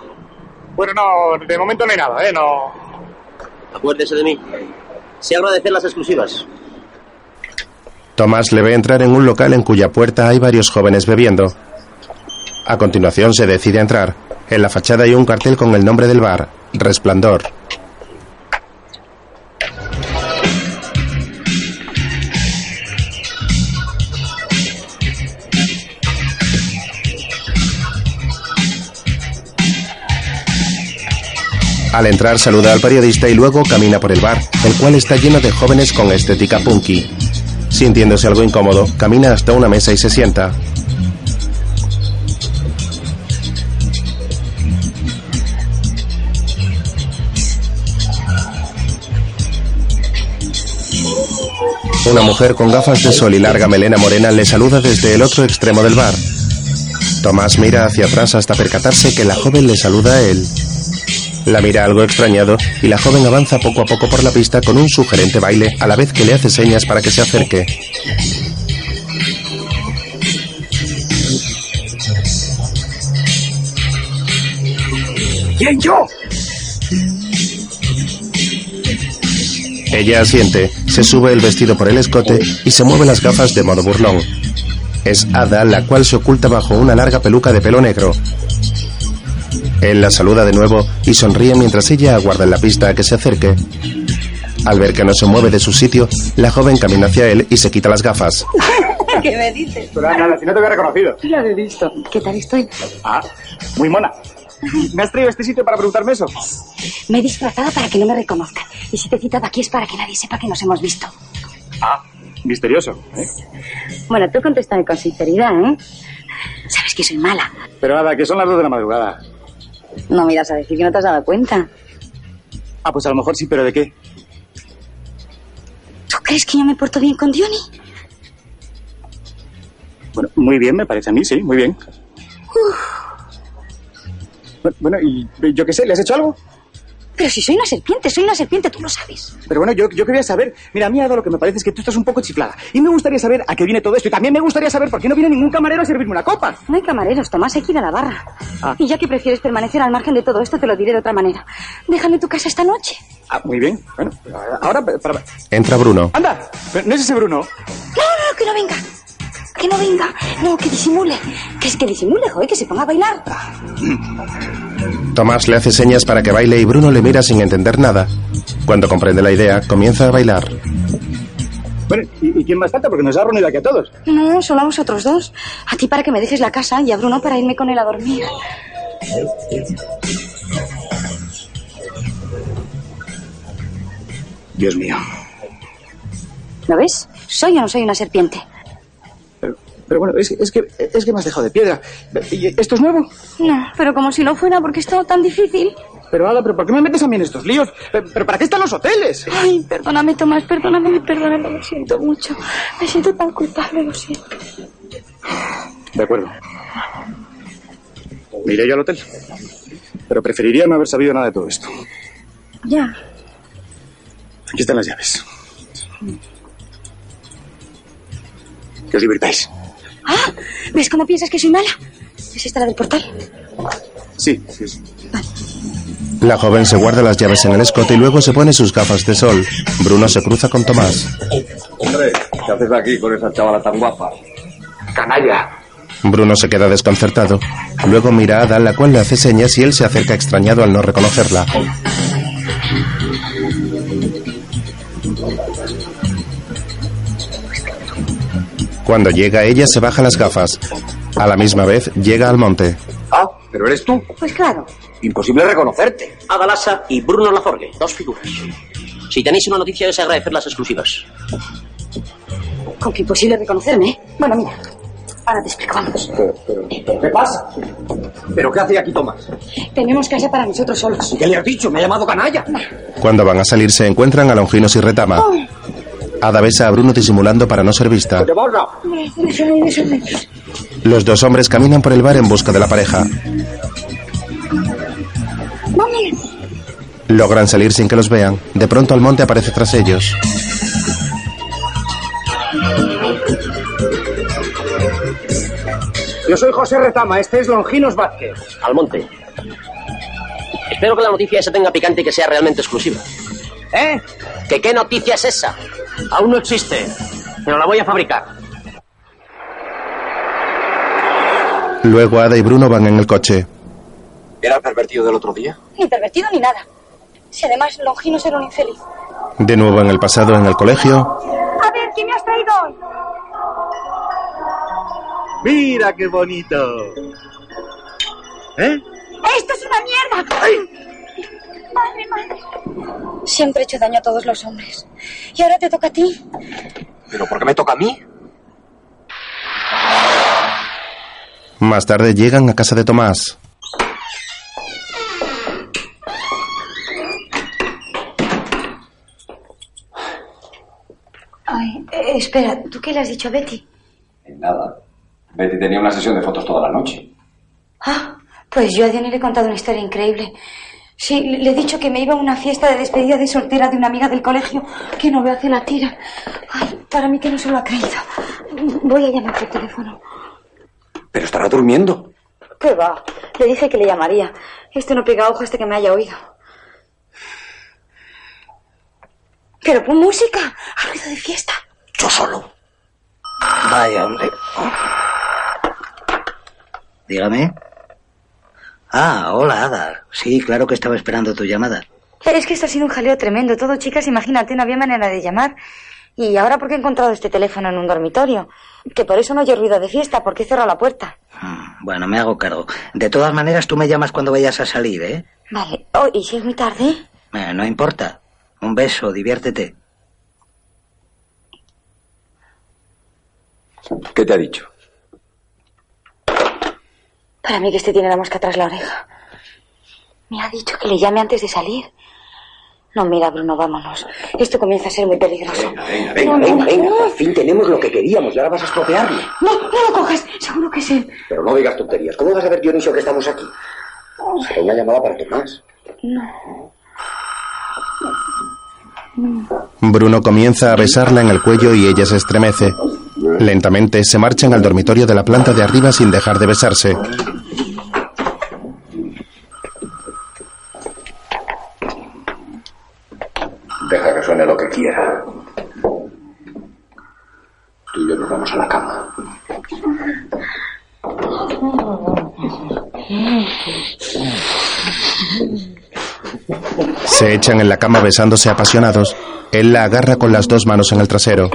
Bueno, no, de momento no hay nada, ¿eh? No. Acuérdese de mí. Sé agradecer las exclusivas. Tomás le ve entrar en un local en cuya puerta hay varios jóvenes bebiendo. A continuación se decide a entrar. En la fachada hay un cartel con el nombre del bar, Resplandor. Al entrar saluda al periodista y luego camina por el bar, el cual está lleno de jóvenes con estética punky. Sintiéndose algo incómodo, camina hasta una mesa y se sienta. Una mujer con gafas de sol y larga melena morena le saluda desde el otro extremo del bar. Tomás mira hacia atrás hasta percatarse que la joven le saluda a él. La mira algo extrañado y la joven avanza poco a poco por la pista con un sugerente baile a la vez que le hace señas para que se acerque. ¿Quién yo? Ella asiente, se sube el vestido por el escote y se mueve las gafas de modo burlón. Es Ada la cual se oculta bajo una larga peluca de pelo negro. Él la saluda de nuevo y sonríe mientras ella aguarda en la pista a que se acerque. Al ver que no se mueve de su sitio, la joven camina hacia él y se quita las gafas. ¿Qué me dices? Pero nada, si no te había reconocido. Ya lo he visto. ¿Qué tal estoy? Ah, muy mona. ¿Me has traído a este sitio para preguntarme eso? Me he disfrazado para que no me reconozcan. Y si te he citado aquí es para que nadie sepa que nos hemos visto. Ah, misterioso. ¿eh? Bueno, tú contéstame con sinceridad, ¿eh? Sabes que soy mala. Pero nada, que son las dos de la madrugada. No me irás a decir que no te has dado cuenta. Ah, pues a lo mejor sí, pero ¿de qué? ¿Tú crees que yo me porto bien con Diony? Muy bien, me parece a mí, sí, muy bien. Bueno, y yo qué sé, ¿le has hecho algo? Pero si soy una serpiente, soy una serpiente, tú lo sabes. Pero bueno, yo, yo quería saber. Mira, a mí Ada, lo que me parece es que tú estás un poco chiflada. Y me gustaría saber a qué viene todo esto. Y también me gustaría saber por qué no viene ningún camarero a servirme una copa. No hay camareros, Tomás, hay que ir a la barra. Ah. Y ya que prefieres permanecer al margen de todo esto, te lo diré de otra manera. Déjame tu casa esta noche. Ah, muy bien. Bueno, ahora. Para... Entra Bruno. ¡Anda! ¿No es ese Bruno? No, no, no, que no venga. Que no venga. No, que disimule. Que es que disimule, joder, que se ponga a bailar. Tomás le hace señas para que baile y Bruno le mira sin entender nada. Cuando comprende la idea, comienza a bailar. Bueno, ¿y, y quién más falta? Porque nos ha reunido aquí a todos. No, solo a vosotros dos. A ti para que me dejes la casa y a Bruno para irme con él a dormir. Dios mío. ¿Lo ves? ¿Soy o no soy una serpiente? Pero, bueno, es, es, que, es que me has dejado de piedra. ¿Y ¿Esto es nuevo? No, pero como si no fuera porque es todo tan difícil. Pero Ada, ¿pero por qué me metes a mí en estos líos? ¿Pero, pero para qué están los hoteles? Ay, perdóname, Tomás, perdóname, perdóname, lo siento mucho. Me siento tan culpable, lo siento. De acuerdo. Me iré yo al hotel. Pero preferiría no haber sabido nada de todo esto. Ya. Aquí están las llaves. Que os divirtáis. Ah, ¿ves cómo piensas que soy mala? ¿Es esta la del portal? Sí, sí, sí. La joven se guarda las llaves en el escote y luego se pone sus gafas de sol. Bruno se cruza con Tomás. Hombre, ¿qué haces aquí con esa chavala tan guapa? Canalla. Bruno se queda desconcertado. Luego mira a Ada, la cual le hace señas y él se acerca extrañado al no reconocerla. Cuando llega ella se baja las gafas. A la misma vez llega al monte. Ah, pero eres tú. Pues claro. Imposible reconocerte. Adalasa y Bruno Laforgue, dos figuras. Si tenéis una noticia es agradecer las exclusivas. Con que imposible reconocerme, ¿eh? Bueno, mira. Ahora te explico, vamos. Pero, pero, pero, ¿qué pasa? ¿Pero qué hace aquí Tomás? Tenemos casa para nosotros solos. ¿Y qué le has dicho? Me ha llamado canalla. Cuando van a salir se encuentran a Longinos y Retama. Ada besa a Bruno disimulando para no ser vista. Los dos hombres caminan por el bar en busca de la pareja. Logran salir sin que los vean. De pronto Almonte aparece tras ellos. Yo soy José Retama, este es Longinos Vázquez. Almonte. Espero que la noticia esa tenga picante y que sea realmente exclusiva. ¿Eh? ¿Que qué noticia es esa? Aún no existe, pero la voy a fabricar. Luego Ada y Bruno van en el coche. ¿Era el pervertido del otro día? Ni pervertido ni nada. Si además Longinos era un infeliz. De nuevo en el pasado en el colegio, A ver, ¿qué me has traído hoy? Mira qué bonito. ¿Eh? ¡Esto es una mierda! Madre, madre. Siempre he hecho daño a todos los hombres. Y ahora te toca a ti. ¿Pero por qué me toca a mí? más tarde llegan a casa de Tomás. Ay, eh, espera, ¿tú qué le has dicho a Betty? Nada. Betty tenía una sesión de fotos toda la noche. Ah, pues yo a Diony le he contado una historia increíble. Sí, le he dicho que me iba a una fiesta de despedida de soltera de una amiga del colegio que no veo hacia la tira. Ay, para mí que no se lo ha creído. Voy a llamar por teléfono. Pero estará durmiendo. ¿Qué va? Le dije que le llamaría. Esto no pega ojo hasta que me haya oído. Pero pon música. Ha ruido de fiesta. Yo solo. Vaya, hombre. Dígame. Ah, hola, Ada. Sí, claro que estaba esperando tu llamada. Es que esto ha sido un jaleo tremendo. Todo, chicas, imagínate, no había manera de llamar. Y ahora, ¿por qué he encontrado este teléfono en un dormitorio? Que por eso no oye ruido de fiesta, porque he cerrado la puerta. Bueno, me hago cargo. De todas maneras, tú me llamas cuando vayas a salir, ¿eh? Vale. Oh, ¿y si es muy tarde? Eh, no importa. Un beso, diviértete. ¿Qué te ha dicho? Para mí que este tiene la mosca tras la oreja. Me ha dicho que le llame antes de salir. No, mira, Bruno, vámonos. Esto comienza a ser muy peligroso. Venga, venga, venga, venga. Por fin tenemos lo que queríamos y ahora vas a estropearlo. No, no lo cojas. Seguro que es él. Pero no digas tonterías. ¿Cómo vas a ver, Dionisio, que estamos aquí? Será una llamada para Tomás. No. Bruno comienza a besarla en el cuello y ella se estremece. Lentamente se marchan al dormitorio de la planta de arriba sin dejar de besarse. Deja que suene lo que quiera. Tú y yo nos vamos a la cama. Se echan en la cama besándose apasionados. Él la agarra con las dos manos en el trasero.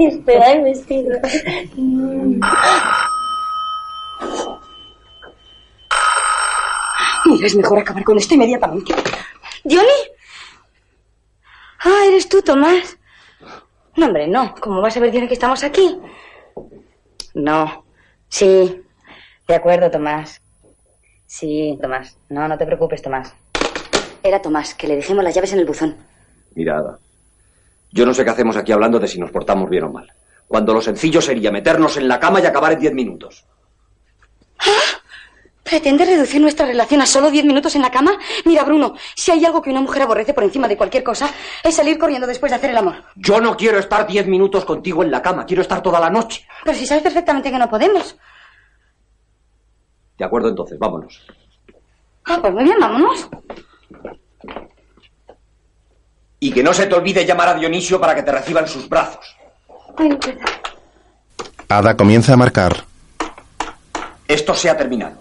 Espera el vestido. Mira, es mejor acabar con esto inmediatamente. ¿Johnny? Ah, eres tú, Tomás. No, hombre, no. ¿Cómo vas a ver, Johnny, que estamos aquí? No. Sí. De acuerdo, Tomás. Sí, Tomás. No, no te preocupes, Tomás. Era Tomás, que le dejemos las llaves en el buzón. Mira, Ada, yo no sé qué hacemos aquí hablando de si nos portamos bien o mal. Cuando lo sencillo sería meternos en la cama y acabar en diez minutos. ¿Pretende reducir nuestra relación a solo diez minutos en la cama? Mira, Bruno, si hay algo que una mujer aborrece por encima de cualquier cosa, es salir corriendo después de hacer el amor. Yo no quiero estar diez minutos contigo en la cama, quiero estar toda la noche. Pero si sabes perfectamente que no podemos. De acuerdo, entonces, vámonos. Ah, pues muy bien, vámonos. Y que no se te olvide llamar a Dionisio para que te reciba en sus brazos. Ay. Ada comienza a marcar. Esto se ha terminado.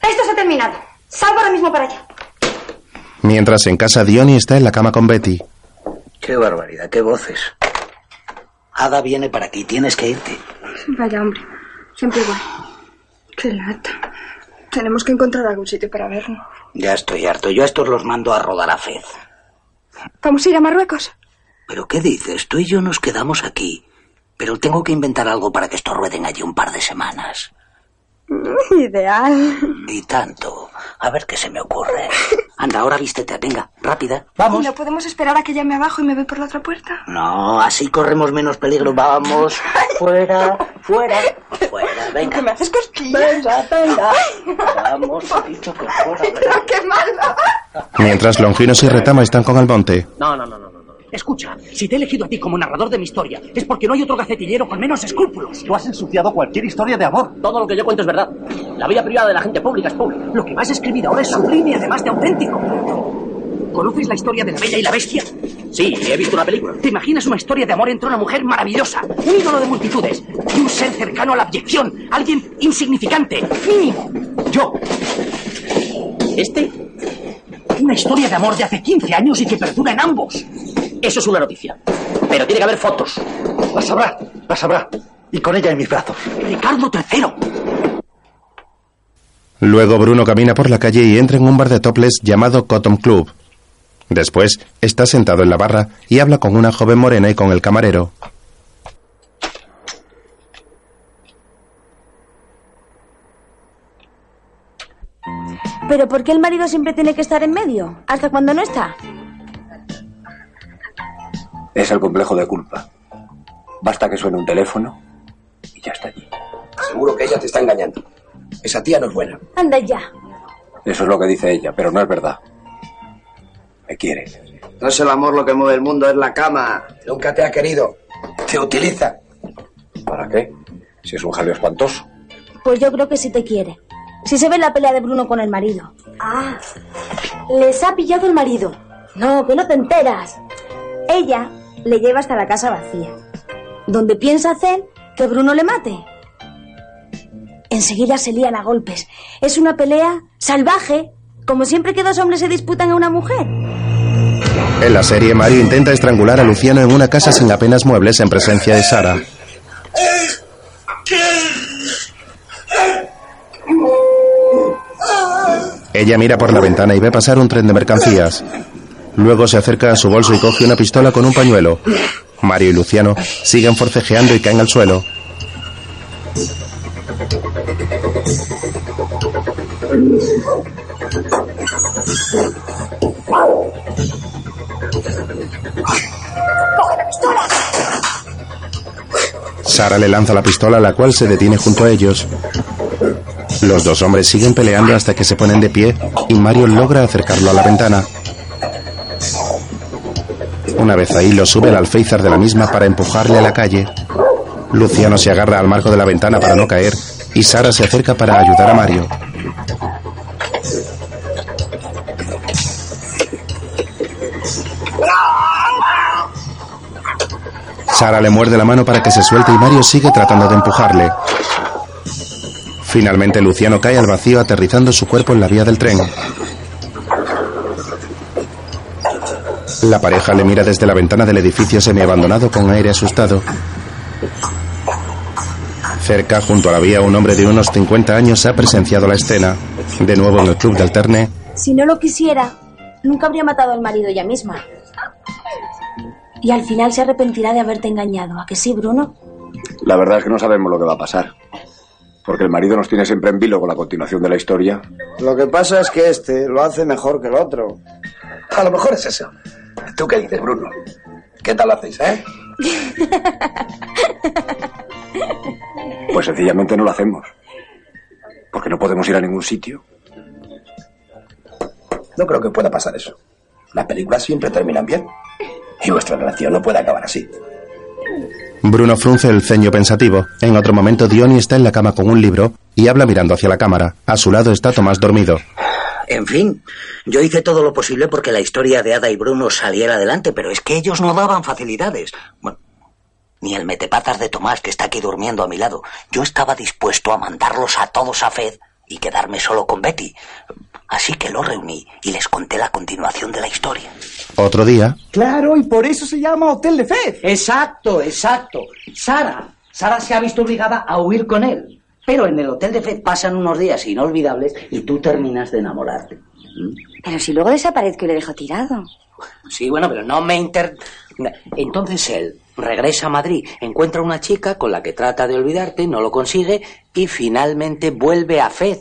Esto se ha terminado. Salgo ahora mismo para allá. Mientras en casa Diony está en la cama con Betty. Qué barbaridad, qué voces. Ada viene para aquí, tienes que irte. Vaya, hombre. Siempre igual. Qué lata. Tenemos que encontrar algún sitio para vernos. Ya estoy harto. Yo a estos los mando a rodar a Fez. ¿Vamos a ir a Marruecos? ¿Pero qué dices? Tú y yo nos quedamos aquí. Pero tengo que inventar algo para que estos rueden allí un par de semanas. Ideal. Y tanto. A ver qué se me ocurre. Anda, ahora vístete. Venga, rápida. ¿Y Vamos. no podemos esperar a que llame abajo y me voy por la otra puerta? No, así corremos menos peligro. Vamos. Fuera, fuera, fuera. Venga. ¿Que me haces cosquillas? Venga, venga. Vamos, he dicho que fuera. venga. ¡Qué malo! Mientras Longinos y Retama están con Almonte. No, no, no, no, no. Escucha, si te he elegido a ti como narrador de mi historia, es porque no hay otro gacetillero con menos escrúpulos. Tú has ensuciado cualquier historia de amor. Todo lo que yo cuento es verdad. La vida privada de la gente pública es pública. Lo que vas a escribir ahora es sublime, además de auténtico. ¿Conoces la historia de la Bella y la Bestia? Sí, he visto una película. ¿Te imaginas una historia de amor entre una mujer maravillosa, un ídolo de multitudes, y un ser cercano a la abyección, alguien insignificante, mínimo? Yo. ¿Este? Una historia de amor de hace 15 años y que perdura en ambos. Eso es una noticia. Pero tiene que haber fotos. La sabrá, la sabrá. Y con ella en mis brazos. Ricardo III. Luego Bruno camina por la calle y entra en un bar de toples llamado Cotton Club. Después está sentado en la barra y habla con una joven morena y con el camarero. ¿Pero por qué el marido siempre tiene que estar en medio? ¿Hasta cuando no está? Es el complejo de culpa. Basta que suene un teléfono y ya está allí. Seguro que ella te está engañando. Esa tía no es buena. Anda ya. Eso es lo que dice ella, pero no es verdad. Me quiere. No es el amor lo que mueve el mundo, es la cama. Nunca te ha querido. Te utiliza. ¿Para qué? Si es un jaleo espantoso. Pues yo creo que sí te quiere. Si se ve la pelea de Bruno con el marido. Ah, les ha pillado el marido. No, que no te enteras. Ella le lleva hasta la casa vacía. Donde piensa hacer que Bruno le mate. Enseguida se lían a golpes. Es una pelea salvaje, como siempre que dos hombres se disputan a una mujer. En la serie, Mario intenta estrangular a Luciano en una casa sin apenas muebles en presencia de Sara. Ella mira por la ventana y ve pasar un tren de mercancías. Luego se acerca a su bolso y coge una pistola con un pañuelo. Mario y Luciano siguen forcejeando y caen al suelo. Sara le lanza la pistola, la cual se detiene junto a ellos. Los dos hombres siguen peleando hasta que se ponen de pie y Mario logra acercarlo a la ventana. Una vez ahí lo sube al alféizar de la misma para empujarle a la calle. Luciano se agarra al marco de la ventana para no caer y Sara se acerca para ayudar a Mario. Sara le muerde la mano para que se suelte y Mario sigue tratando de empujarle. Finalmente Luciano cae al vacío aterrizando su cuerpo en la vía del tren. La pareja le mira desde la ventana del edificio semiabandonado con aire asustado. Cerca, junto a la vía, un hombre de unos 50 años ha presenciado la escena. De nuevo en el club de Alterne, Si no lo quisiera, nunca habría matado al marido ella misma. Y al final se arrepentirá de haberte engañado. ¿A que sí, Bruno? La verdad es que no sabemos lo que va a pasar. Porque el marido nos tiene siempre en vilo con la continuación de la historia. Lo que pasa es que este lo hace mejor que el otro. A lo mejor es eso. ¿Tú qué dices, Bruno? ¿Qué tal lo hacéis, eh? Pues sencillamente no lo hacemos. Porque no podemos ir a ningún sitio. No creo que pueda pasar eso. Las películas siempre terminan bien. Y vuestra relación no puede acabar así. Bruno frunce el ceño pensativo. En otro momento, Diony está en la cama con un libro y habla mirando hacia la cámara. A su lado está Tomás dormido. En fin, yo hice todo lo posible porque la historia de Ada y Bruno saliera adelante, pero es que ellos no daban facilidades. Bueno, ni el metepatas de Tomás, que está aquí durmiendo a mi lado. Yo estaba dispuesto a mandarlos a todos a Fed y quedarme solo con Betty. Así que los reuní y les conté la continuación de la historia. Otro día, Claro, y por eso se llama Hotel de Fed. Exacto, exacto. Sara, Sara se ha visto obligada a huir con él. Pero en el hotel de Fed pasan unos días inolvidables y tú terminas de enamorarte. Pero si luego desaparezco y le dejo tirado. Sí, bueno, pero no me inter... Entonces él regresa a Madrid, encuentra una chica con la que trata de olvidarte, no lo consigue y finalmente vuelve a Fed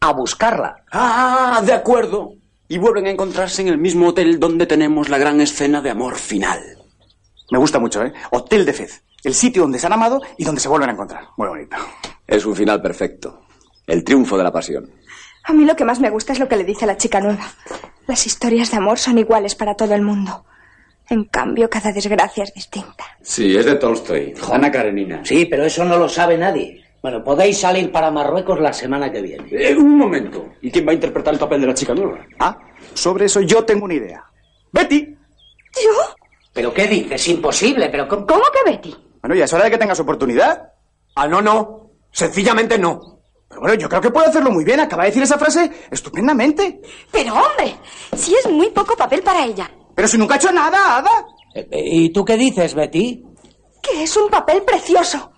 a buscarla. Ah, de acuerdo. Y vuelven a encontrarse en el mismo hotel donde tenemos la gran escena de amor final. Me gusta mucho, ¿eh? Hotel de Fed. El sitio donde se han amado y donde se vuelven a encontrar. Muy bonito. Es un final perfecto. El triunfo de la pasión. A mí lo que más me gusta es lo que le dice la chica nueva. Las historias de amor son iguales para todo el mundo. En cambio, cada desgracia es distinta. Sí, es de Tolstoy. Ana Karenina. Sí, pero eso no lo sabe nadie. Bueno, podéis salir para Marruecos la semana que viene. Eh, un momento. ¿Y quién va a interpretar el papel de la chica nueva? Ah, sobre eso yo tengo una idea. Betty. ¿Yo? ¿Pero qué dices? Imposible, pero ¿cómo? ¿Cómo que Betty? Bueno, ya es hora de que tengas oportunidad. Ah, no, no. Sencillamente no. Pero bueno, yo creo que puede hacerlo muy bien. Acaba de decir esa frase estupendamente. Pero hombre, si es muy poco papel para ella. Pero si nunca ha hecho nada, Ada. Eh, ¿Y tú qué dices, Betty? Que es un papel precioso.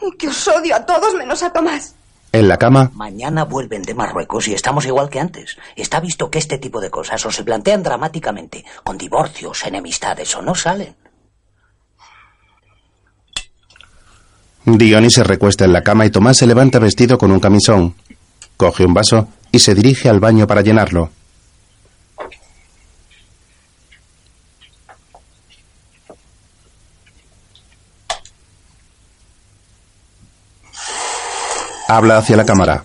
Y que os odio a todos menos a Tomás. en la cama, Mañana vuelven de Marruecos y estamos igual que antes. Está visto que este tipo de cosas o se plantean dramáticamente, con divorcios, enemistades o no salen. Diony se recuesta en la cama y Tomás se levanta vestido con un camisón. Coge un vaso y se dirige al baño para llenarlo. Habla hacia la cámara.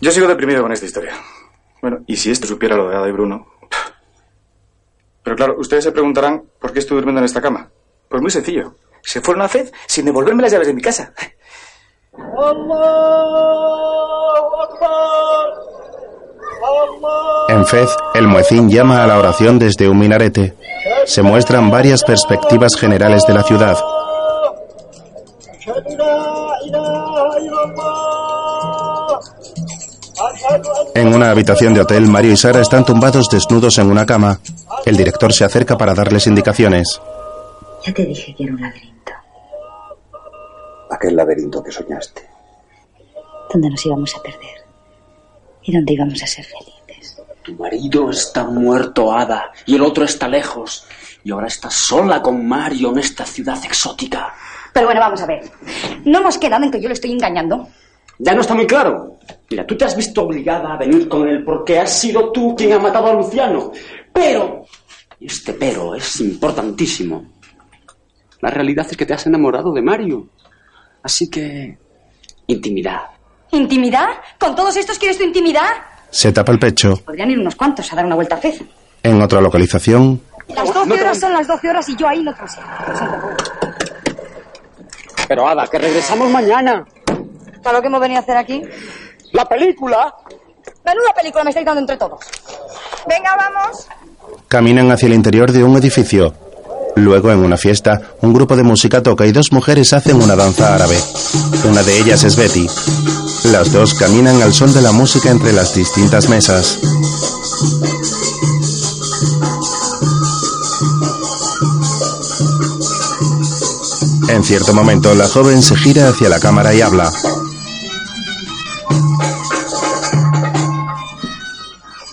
Yo sigo deprimido con esta historia. Bueno, ¿y si esto supiera lo de Ada y Bruno? Pero claro, ustedes se preguntarán por qué estoy durmiendo en esta cama. Pues muy sencillo. Se fueron a Fed sin devolverme las llaves de mi casa. En Fez, el muecín llama a la oración desde un minarete. Se muestran varias perspectivas generales de la ciudad. En una habitación de hotel, Mario y Sara están tumbados desnudos en una cama. El director se acerca para darles indicaciones. Ya te dije que era un laberinto, Aquel laberinto que soñaste. donde nos íbamos a perder y donde íbamos a ser felices. Tu marido está muerto, Ada, y el otro está lejos. Y ahora estás sola con Mario en esta ciudad exótica. Pero bueno, vamos a ver. ¿No hemos quedado en que yo le estoy engañando? Ya no está muy claro. Mira, tú te has visto obligada a venir con él porque has sido tú quien ha matado a Luciano. Pero, y este pero es importantísimo. La realidad es que te has enamorado de Mario. Así que, intimidad. ¿Intimidad? ¿Con todos estos quieres tu intimidad? Se tapa el pecho. Podrían ir unos cuantos a dar una vuelta a Fez. En otra localización, Las 12 horas son las 12 horas y yo ahí no trasero. Pero, Ada, que regresamos mañana. ¿Para lo que hemos venido a hacer aquí? ¡La película! Menuda película me estáis dando entre todos. Venga, vamos. caminan hacia el interior de un edificio. Luego, en una fiesta, un grupo de música toca y dos mujeres hacen una danza árabe. Una de ellas es Betty. Las dos caminan al son de la música entre las distintas mesas. En cierto momento, la joven se gira hacia la cámara y habla.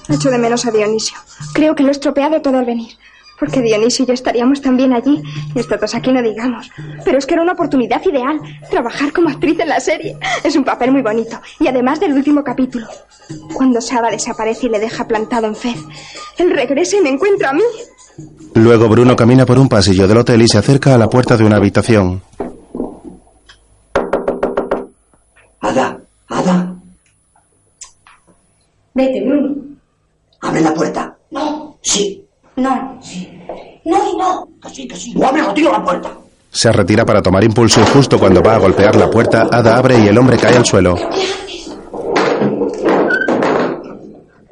Echo de menos a Dionisio. Creo que lo he estropeado todo al venir. Porque Dionisio y yo estaríamos también allí. Y estos dos aquí no digamos. Pero es que era una oportunidad ideal. Trabajar como actriz en la serie. Es un papel muy bonito. Y además del último capítulo. Cuando Saba desaparece y le deja plantado en Fez. Él regresa y me encuentra a mí. Luego Bruno camina por un pasillo del hotel y se acerca a la puerta de una habitación. Ada, Ada, Vete, Bruno. abre la puerta. No. Sí. No. No y no. Que sí, que sí. O abre o tiro la puerta. Se retira para tomar impulso y justo cuando va a golpear la puerta, Ada abre y el hombre cae al suelo.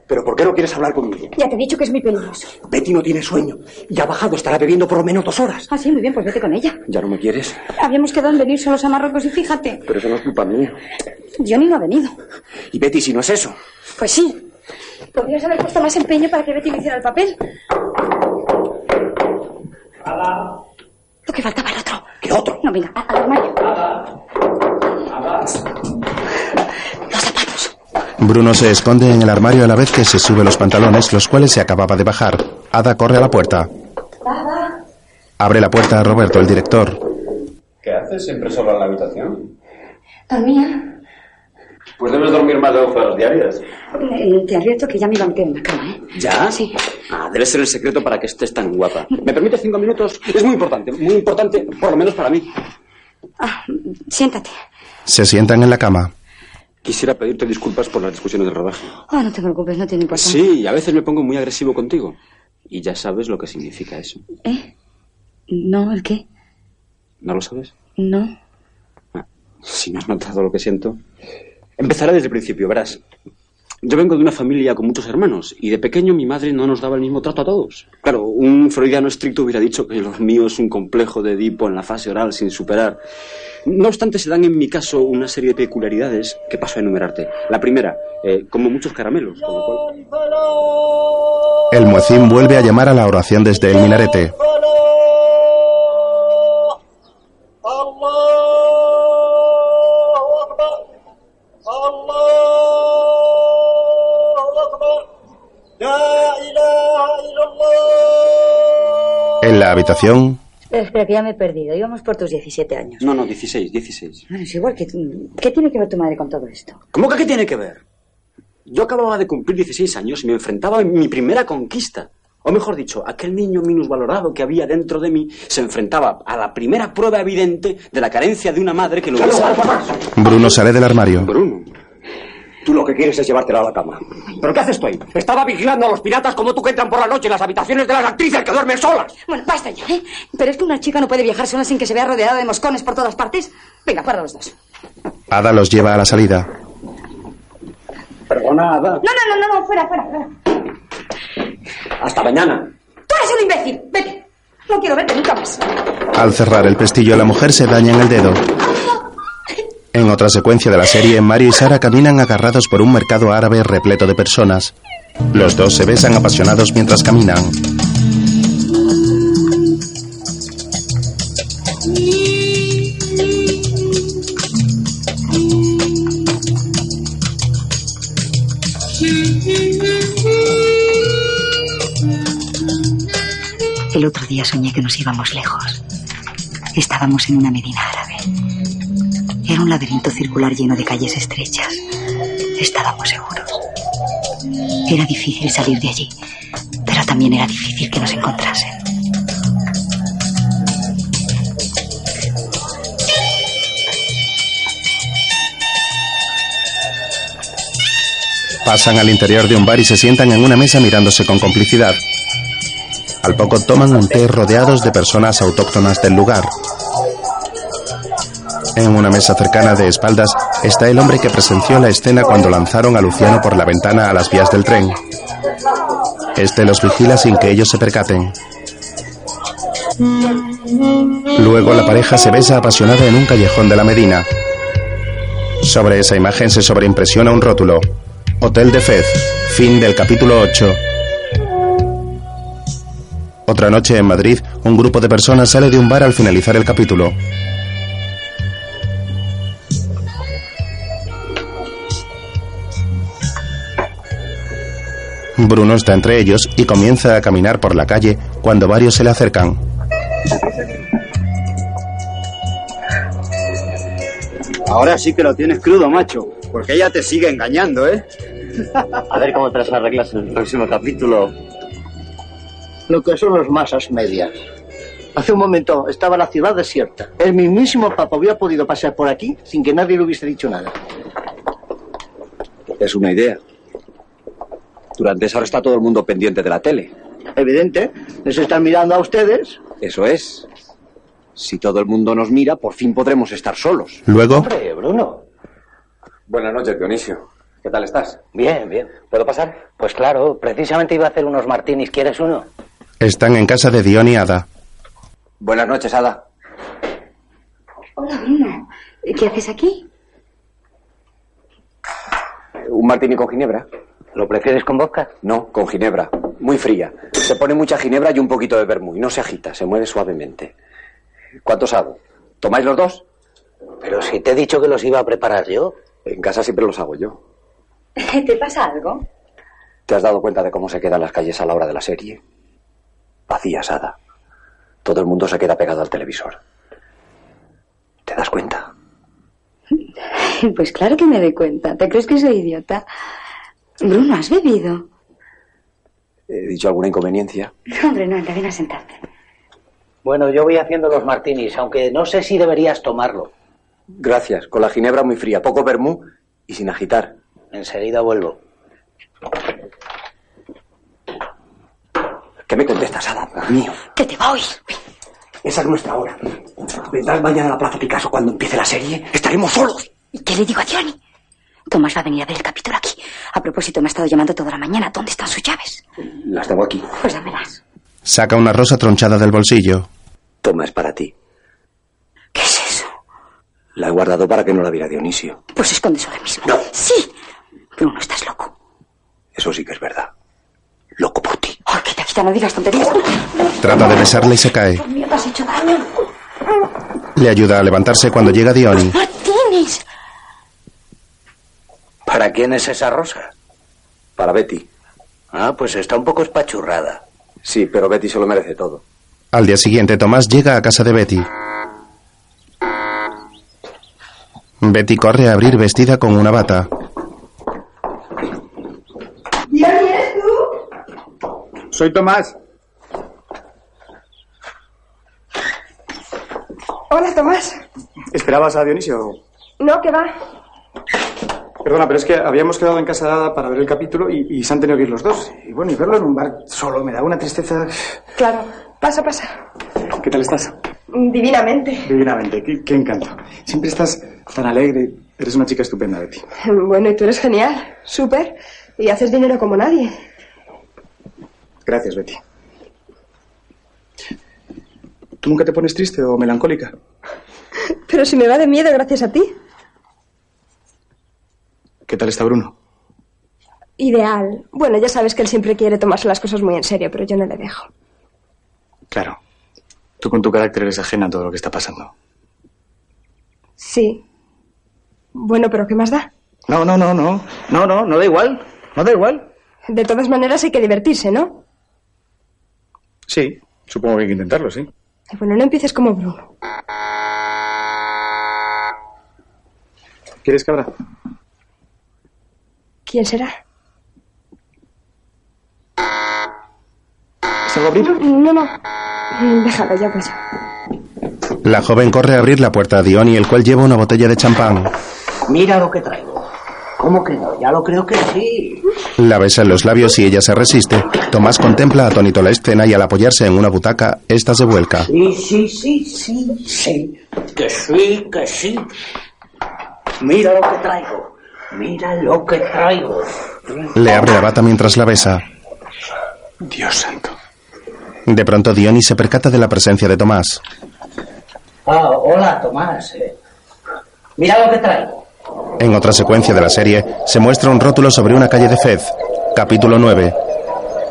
¿Pero por qué no quieres hablar conmigo? Ya te he dicho que es muy peligroso. Betty no tiene sueño. Y ha bajado, estará bebiendo por lo menos dos horas. Ah, sí, muy bien, pues vete con ella. ¿Ya no me quieres? Habíamos quedado en venir solos a Marruecos y fíjate, Pero eso no es culpa mía. Johnny no ha venido. Y Betty, si no es eso. Pues sí. Podrías haber puesto más empeño para que Betty me hiciera el papel. Lo que faltaba el otro. ¿Qué otro? No, venga, al armario. Bruno se esconde en el armario a la vez que se sube los pantalones, los cuales se acababa de bajar. Ada corre a la puerta. Abre la puerta a Roberto, el director. ¿Qué haces siempre solo en la habitación? Dormía. Pues debes dormir más de 12 horas diarias. Eh, te advierto que ya me levanté en la cama, ¿eh? ¿Ya? Sí. Ah, debe ser el secreto para que estés tan guapa. ¿Me permites cinco minutos? Es muy importante, muy importante, por lo menos para mí. Ah, siéntate. Se sientan en la cama. Quisiera pedirte disculpas por las discusiones del rodaje. Ah, no te preocupes, no tiene importancia. Sí, a veces me pongo muy agresivo contigo. Y ya sabes lo que significa eso. ¿Eh? No, ¿el qué? ¿No lo sabes? No. Si no has notado lo que siento. Empezaré desde el principio, verás. Yo vengo de una familia con muchos hermanos y de pequeño mi madre no nos daba el mismo trato a todos. Claro, un freudiano estricto hubiera dicho que lo mío es un complejo de Edipo en la fase oral sin superar. No obstante, se dan en mi caso una serie de peculiaridades que paso a enumerarte. La primera, eh, como muchos caramelos. El muecín vuelve a llamar a la oración desde el minarete. En la habitación, Espera, que ya me he perdido. Íbamos por tus 17 años. No, no, 16, 16. Bueno, es igual que... ¿Qué tiene que ver tu madre con todo esto? ¿Cómo que qué tiene que ver? Yo acababa de cumplir 16 años y me enfrentaba a mi primera conquista. O mejor dicho, aquel niño minusvalorado que había dentro de mí se enfrentaba a la primera prueba evidente de la carencia de una madre que lo hubiese... Bruno sale del armario. Bruno. Tú lo que quieres es llevártela a la cama. ¿Pero qué haces tú ahí? Estaba vigilando a los piratas como tú que entran por la noche en las habitaciones de las actrices que duermen solas. Bueno, basta ya, ¿eh? Pero es que una chica no puede viajar sola sin que se vea rodeada de moscones por todas partes. Venga, para los dos. Ada los lleva a la salida. Perdona, Ada. No, no, no, no, no, fuera, fuera, fuera. Hasta mañana. Tú eres un imbécil. Vete. No quiero verte nunca más. Al cerrar el pestillo, la mujer se daña en el dedo. En otra secuencia de la serie, Mario y Sara caminan agarrados por un mercado árabe repleto de personas. Los dos se besan apasionados mientras caminan. El otro día soñé que nos íbamos lejos. Estábamos en una medina árabe. Era un laberinto circular lleno de calles estrechas. Estábamos seguros. Era difícil salir de allí, pero también era difícil que nos encontrasen. Pasan al interior de un bar y se sientan en una mesa mirándose con complicidad. Al poco toman un té rodeados de personas autóctonas del lugar. En una mesa cercana de espaldas está el hombre que presenció la escena cuando lanzaron a Luciano por la ventana a las vías del tren. Este los vigila sin que ellos se percaten. Luego la pareja se besa apasionada en un callejón de la Medina. Sobre esa imagen se sobreimpresiona un rótulo. Hotel de Fez. Fin del capítulo 8. Otra noche en Madrid, un grupo de personas sale de un bar al finalizar el capítulo. Bruno está entre ellos y comienza a caminar por la calle cuando varios se le acercan. Ahora sí que lo tienes crudo, macho. Porque ella te sigue engañando, ¿eh? A ver cómo te las arreglas en el próximo capítulo. Lo que son los masas medias. Hace un momento estaba la ciudad desierta. El mismísimo Papa había podido pasar por aquí sin que nadie le hubiese dicho nada. Es una idea. Durante esa hora está todo el mundo pendiente de la tele. Evidente, les están mirando a ustedes. Eso es. Si todo el mundo nos mira, por fin podremos estar solos. Luego, Hombre, Bruno. Buenas noches, Dionisio. ¿Qué tal estás? Bien, bien. ¿Puedo pasar? Pues claro, precisamente iba a hacer unos martinis. ¿Quieres uno? están en casa de Dion y Ada. Buenas noches, Ada. Hola, Bruno. ¿Qué haces aquí? ¿Un martini con ginebra? ¿Lo prefieres con vodka? No, con ginebra. Muy fría. Se pone mucha ginebra y un poquito de vermú. Y no se agita, se mueve suavemente. ¿Cuántos hago? ¿Tomáis los dos? Pero si te he dicho que los iba a preparar yo. En casa siempre los hago yo. ¿Te pasa algo? ¿Te has dado cuenta de cómo se quedan las calles a la hora de la serie? Vacías, Ada. Todo el mundo se queda pegado al televisor. ¿Te das cuenta? Pues claro que me doy cuenta. ¿Te crees que soy idiota? Bruno, ¿has bebido? ¿He dicho alguna inconveniencia? No, hombre, no, anda, ven a sentarte. Bueno, yo voy haciendo los martinis, aunque no sé si deberías tomarlo. Gracias. Con la ginebra muy fría, poco vermú y sin agitar. Enseguida vuelvo. ¿Qué me contestas, Ada? Mío. Que te va a oír. Esa es nuestra hora. Vendrás mañana a la Plaza Picasso cuando empiece la serie. Estaremos solos. ¿Y qué le digo a Johnny? Tomás va a venir a ver el capítulo aquí. A propósito, me ha estado llamando toda la mañana. ¿Dónde están sus llaves? Las tengo aquí. Pues dámelas. Saca una rosa tronchada del bolsillo. Toma, es para ti. ¿Qué es eso? La he guardado para que no la viera Dionisio. Pues escondes ahora mismo. Sí. Bruno, estás loco. Eso sí que es verdad. Ay, que te quita, no digas tonterías. Trata de besarla y se cae. Dios mío, te has hecho daño. Le ayuda a levantarse cuando llega Diony. Martínez. ¿Para quién es esa rosa? Para Betty. Ah, pues está un poco espachurrada. Sí, pero Betty se lo merece todo. Al día siguiente, Tomás llega a casa de Betty. Betty corre a abrir vestida con una bata. ¿Y eres tú? Soy Tomás. Hola, Tomás. ¿Esperabas a Dionisio? No, que va. Perdona, pero es que habíamos quedado en casa de Ada para ver el capítulo y, y se han tenido que ir los dos. Y bueno, y verlo en un bar solo me da una tristeza. Claro. Pasa, pasa. ¿Qué tal estás? Divinamente. Divinamente, qué, qué encanto. Siempre estás tan alegre. Eres una chica estupenda, Betty. Bueno, y tú eres genial. Súper. Y haces dinero como nadie. Gracias, Betty. ¿Tú nunca te pones triste o melancólica? Pero si me va de miedo gracias a ti. ¿Qué tal está Bruno? Ideal. Bueno, ya sabes que él siempre quiere tomarse las cosas muy en serio, pero yo no le dejo. Claro. Tú con tu carácter eres ajena a todo lo que está pasando. Sí. Bueno, pero ¿qué más da? No, no, no, no. No, no, no da igual. No da igual. De todas maneras hay que divertirse, ¿no? Sí, Supongo que hay que intentarlo, sí. Bueno, no empieces como Bruno. ¿Quieres cabra? ¿Quién será? ¿Salgo a abrir? No, no. Déjalo, ya pues. La joven corre a abrir la puerta a Diony, el cual lleva una botella de champán. Mira lo que traigo. ¿Cómo que no? Ya lo creo que sí. La besa en los labios y ella se resiste. Tomás contempla atónito la escena y al apoyarse en una butaca, esta se vuelca. Sí, sí, sí, sí, sí. Que sí, que sí. Mira lo que traigo. Mira lo que traigo. Le abre la bata mientras la besa. Dios santo. De pronto Diony se percata de la presencia de Tomás. Ah, hola, Tomás. Eh, Mira lo que traigo. En otra secuencia de la serie se muestra un rótulo sobre una calle de Fez. Capítulo 9.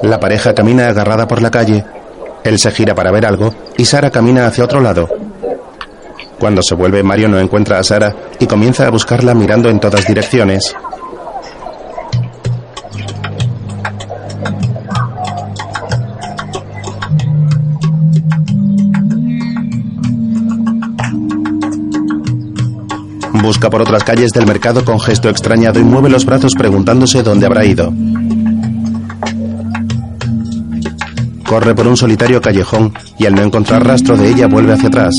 La pareja camina agarrada por la calle. Él se gira para ver algo y Sara camina hacia otro lado. Cuando se vuelve, Mario no encuentra a Sara y comienza a buscarla mirando en todas direcciones. Busca por otras calles del mercado con gesto extrañado y mueve los brazos preguntándose dónde habrá ido. Corre por un solitario callejón y al no encontrar rastro de ella vuelve hacia atrás.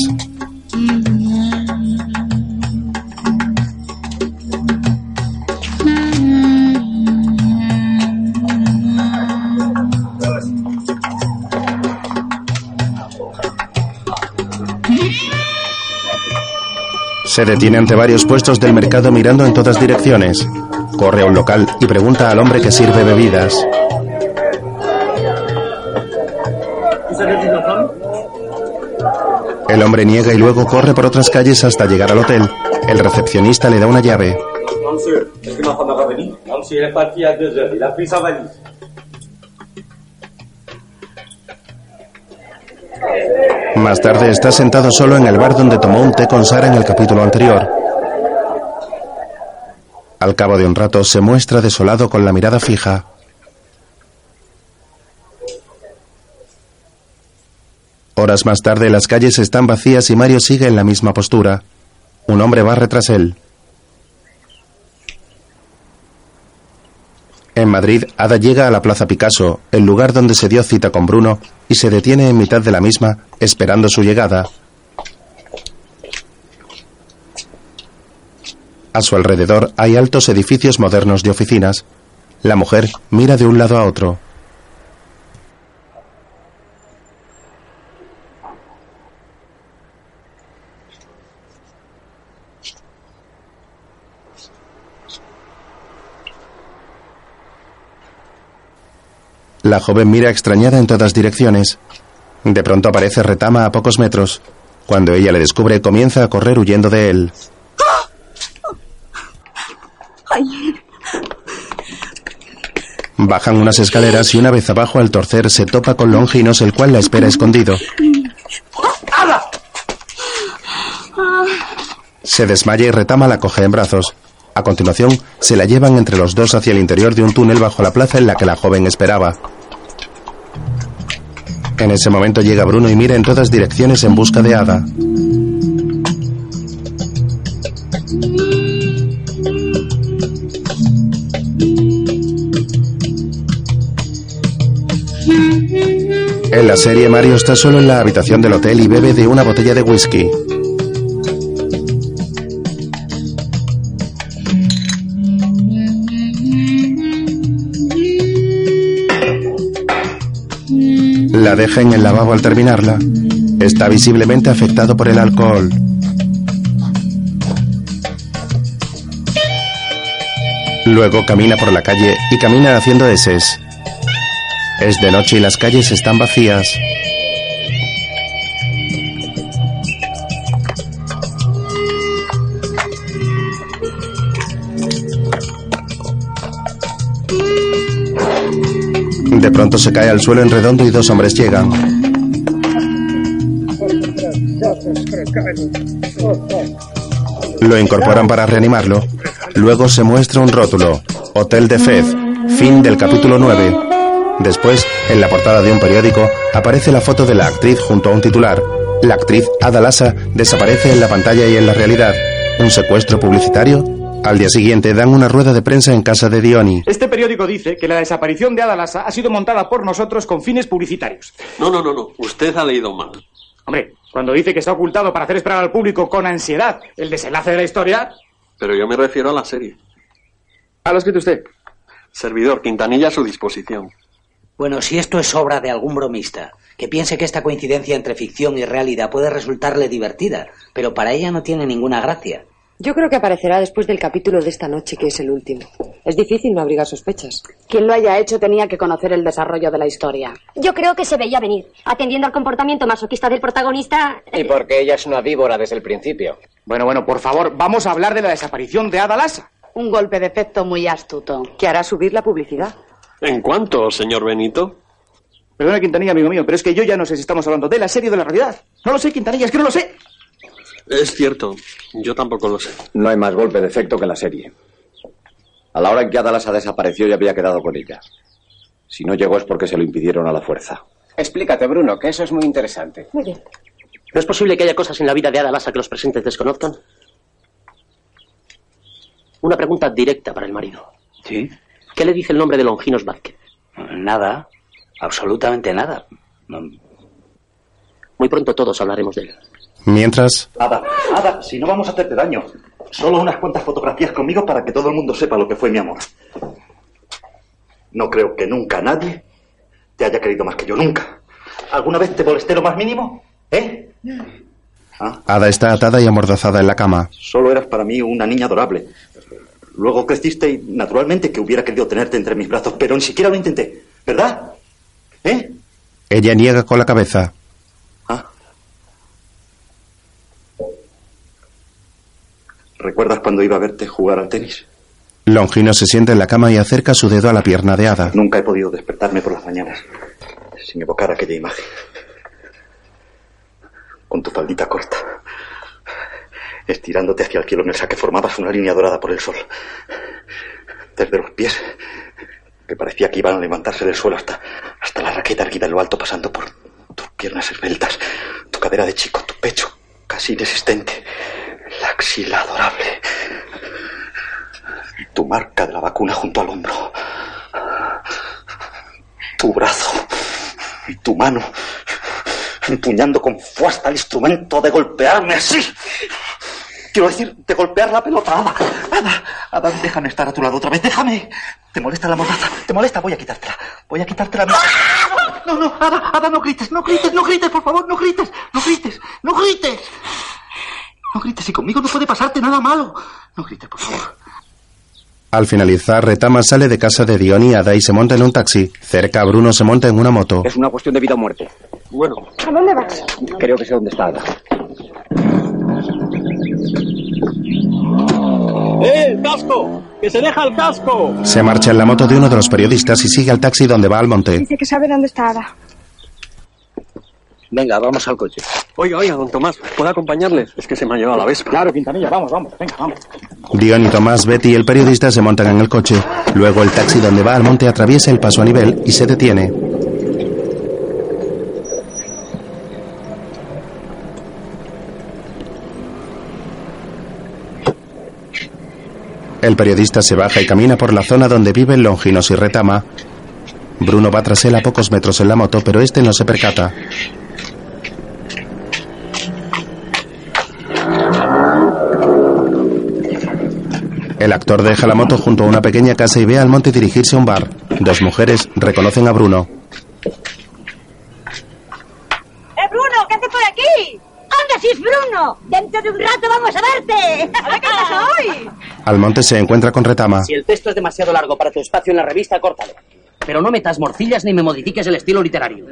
Se detiene ante varios puestos del mercado mirando en todas direcciones. Corre a un local y pregunta al hombre que sirve bebidas. El hombre niega y luego corre por otras calles hasta llegar al hotel. El recepcionista le da una llave. Más tarde está sentado solo en el bar donde tomó un té con Sara en el capítulo anterior. Al cabo de un rato se muestra desolado con la mirada fija. Horas más tarde las calles están vacías y Mario sigue en la misma postura. Un hombre va tras él. En Madrid, Ada llega a la Plaza Picasso, el lugar donde se dio cita con Bruno, y se detiene en mitad de la misma, esperando su llegada. A su alrededor hay altos edificios modernos de oficinas. La mujer mira de un lado a otro. La joven mira extrañada en todas direcciones. De pronto aparece Retama a pocos metros. Cuando ella le descubre, comienza a correr huyendo de él. Bajan unas escaleras y una vez abajo al torcer se topa con Longinos, el cual la espera escondido. Se desmaya y Retama la coge en brazos. A continuación, se la llevan entre los dos hacia el interior de un túnel bajo la plaza en la que la joven esperaba. En ese momento llega Bruno y mira en todas direcciones en busca de Ada. En la serie Mario está solo en la habitación del hotel y bebe de una botella de whisky. La deja en el lavabo al terminarla. Está visiblemente afectado por el alcohol. Luego camina por la calle y camina haciendo eses. Es de noche y las calles están vacías. De pronto se cae al suelo en redondo y dos hombres llegan. Lo incorporan para reanimarlo. Luego se muestra un rótulo. Hotel de Fez. Fin del capítulo 9. Después, en la portada de un periódico, aparece la foto de la actriz junto a un titular. La actriz Ada Lassa desaparece en la pantalla y en la realidad. ¿Un secuestro publicitario? Al día siguiente dan una rueda de prensa en casa de Dioni. Este periódico dice que la desaparición de Ada Lassa ha sido montada por nosotros con fines publicitarios. No, no, no, no. Usted ha leído mal. Hombre, cuando dice que está ocultado para hacer esperar al público con ansiedad el desenlace de la historia... Pero yo me refiero a la serie. ¿A lo ha escrito usted? Servidor, Quintanilla a su disposición. Bueno, si esto es obra de algún bromista, que piense que esta coincidencia entre ficción y realidad puede resultarle divertida, pero para ella no tiene ninguna gracia. Yo creo que aparecerá después del capítulo de esta noche, que es el último. Es difícil no abrigar sospechas. Quien lo haya hecho tenía que conocer el desarrollo de la historia. Yo creo que se veía venir. Atendiendo al comportamiento masoquista del protagonista. Y porque ella es una víbora desde el principio. Bueno, bueno, por favor, vamos a hablar de la desaparición de Ada Lassa. Un golpe de efecto muy astuto. Que hará subir la publicidad. ¿En cuánto, señor Benito? Perdona, Quintanilla, amigo mío, pero es que yo ya no sé si estamos hablando de la serie o de la realidad. No lo sé, Quintanilla, es que no lo sé. Es cierto, yo tampoco lo sé. No hay más golpe de efecto que en la serie. A la hora en que Adalas ha desaparecido ya había quedado con ella. Si no llegó es porque se lo impidieron a la fuerza. Explícate, Bruno, que eso es muy interesante. Muy bien. ¿No es posible que haya cosas en la vida de Ada Lassa que los presentes desconozcan? Una pregunta directa para el marido. ¿Sí? ¿Qué le dice el nombre de Longinos Vázquez? Nada, absolutamente nada. Muy pronto todos hablaremos de él. Mientras, Ada, Ada, si no vamos a hacerte daño. Solo unas cuantas fotografías conmigo para que todo el mundo sepa lo que fue mi amor. No creo que nunca nadie te haya querido más que yo, nunca. ¿Alguna vez te molesté lo más mínimo? ¿Eh? Ada está atada y amordazada en la cama. Solo eras para mí una niña adorable. Luego creciste y naturalmente que hubiera querido tenerte entre mis brazos, pero ni siquiera lo intenté, ¿verdad? ¿Eh? Ella niega con la cabeza. ¿Recuerdas cuando iba a verte jugar al tenis? Longino se sienta en la cama y acerca su dedo a la pierna de Ada. Nunca he podido despertarme por las mañanas sin evocar aquella imagen. Con tu faldita corta, estirándote hacia el cielo en el saque formabas una línea dorada por el sol. Desde los pies, que parecía que iban a levantarse del suelo hasta, hasta la raqueta erguida en lo alto, pasando por tus piernas esbeltas, tu cadera de chico, tu pecho casi inexistente, axila adorable, tu marca de la vacuna junto al hombro, tu brazo y tu mano empuñando con fuerza el instrumento de golpearme así. Quiero decir, de golpear la pelota. Ada, Ada, Ada, déjame estar a tu lado otra vez, déjame. ¿Te molesta la mordaza? ¿Te molesta? Voy a quitártela. Voy a quitártela. No, no, Ada, Ada, no grites, no grites, no grites, por favor, no grites, no grites, no grites. No grites, y conmigo no puede pasarte nada malo. No grites, por favor. Al finalizar, Retama sale de casa de Dion y Ada y se monta en un taxi. Cerca, Bruno se monta en una moto. Es una cuestión de vida o muerte. Bueno. ¿A dónde vas? Creo que sé dónde está Ada. ¡Eh, el casco! ¡Que se deja el casco! Se marcha en la moto de uno de los periodistas y sigue al taxi donde va al monte. Dice que sabe dónde está Ada. Venga, vamos al coche. Oiga, oiga, don Tomás, ¿puedo acompañarles? Es que se me ha llevado la vespa. Claro, Quintanilla, vamos, vamos, venga, vamos. Dion y Tomás, Betty y el periodista se montan en el coche. Luego el taxi donde va al monte atraviesa el paso a nivel y se detiene. El periodista se baja y camina por la zona donde viven Longinos y Retama. Bruno va tras él a pocos metros en la moto, pero este no se percata. El actor deja la moto junto a una pequeña casa y ve al monte dirigirse a un bar. Dos mujeres reconocen a Bruno. ¡Eh, Bruno! ¿Qué haces por aquí? ¡Anda, si es Bruno! ¡Dentro de un rato vamos a verte! ¿A ver qué pasa hoy? Al monte se encuentra con Retama. Si el texto es demasiado largo para tu espacio en la revista, córtalo. Pero no metas morcillas ni me modifiques el estilo literario.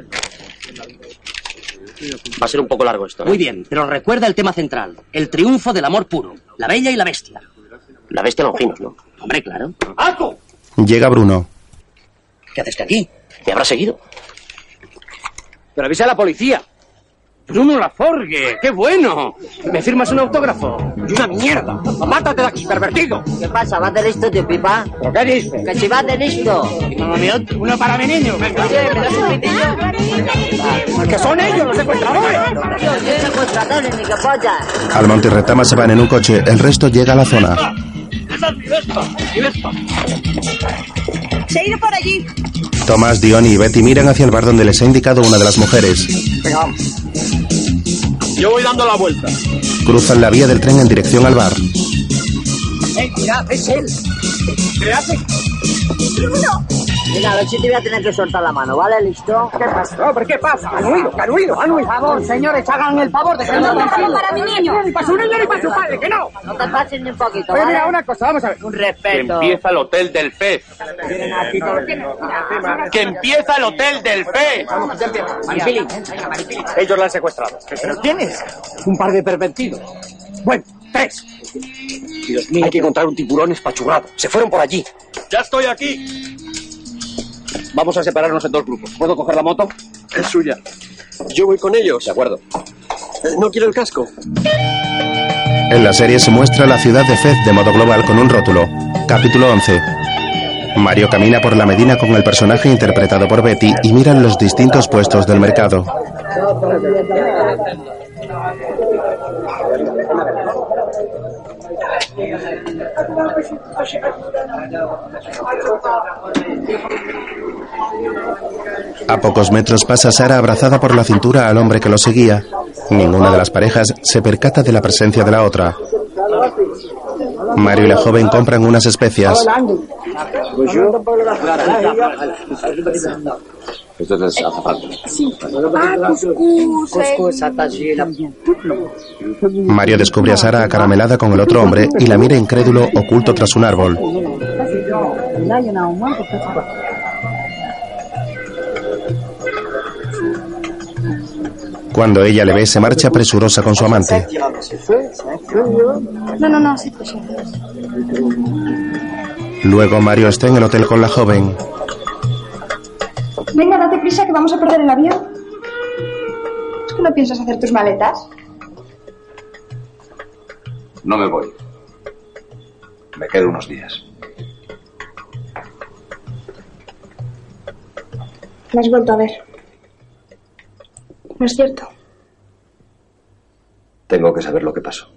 Va a ser un poco largo esto. ¿eh? Muy bien, pero recuerda el tema central. El triunfo del amor puro. La bella y la bestia. La bestia Longinos, ¿no? Hombre, claro. ¡Alto! Llega Bruno. ¿Qué haces aquí? ¿Te habrá seguido? Pero avisa a la policía. Bruno Laforgue, qué bueno. ¿Me firmas un autógrafo? ¡Y una mierda! ¡Mátate de aquí, pervertido! ¿Qué pasa? ¿Vas de listo, tío Pipa? ¿Pero qué dices? Que si vas de listo. Uno para mi niño. Venga. Que son ellos los secuestradores. Tío, yo secuestradores, ni que pollas. Almonte y Retama se van en un coche, el resto llega a la zona. Se ha ido por allí. Tomás, Dion y Betty miran hacia el bar donde les ha indicado una de las mujeres. Venga, vamos. Yo voy dando la vuelta. Cruzan la vía del tren en dirección al bar. ¡Eh, mirad, es él! ¿Qué hace? ¡Bruno! Mira, a ver si te voy a tener que soltar la mano, ¿vale? ¿Listo? ¿Qué pasa? No, pero ¿qué pasa? Han huido, han huido, han huido. Por favor, señores, hagan el favor de que no para mi niño. Ni para su niño ni para su padre, que no. No te pases ni un poquito, Oye, ¿vale? mira, una cosa, vamos a ver. Un respeto. el Hotel del Fez. Que empieza el Hotel del Fez. Maripili, ellos la han secuestrado. ¿Pero quién es? Un par de pervertidos. Bueno, tres. Dios mío. Hay que encontrar un tiburón espachurrado. Se fueron por allí. Ya estoy aquí. Vamos a separarnos en dos grupos. ¿Puedo coger la moto? Es suya. Yo voy con ellos. De acuerdo. Eh, No quiero el casco. En la serie se muestra la ciudad de Fez de modo global con un rótulo. Capítulo 11. Mario camina por la Medina con el personaje interpretado por Betty y miran los distintos puestos del mercado. A pocos metros pasa Sara abrazada por la cintura al hombre que lo seguía. Ninguna de las parejas se percata de la presencia de la otra. Mario y la joven compran unas especias. Esto es azafate. Mario descubre a Sara acaramelada con el otro hombre y la mira incrédulo oculto tras un árbol. Cuando ella le ve, se marcha presurosa con su amante. No, no, no, sí, sí. Luego Mario está en el hotel con la joven. Venga, date prisa que vamos a perder el avión. ¿Es que no piensas hacer tus maletas? No me voy. Me quedo unos días. Me has vuelto a ver. ¿No es cierto? Tengo que saber lo que pasó.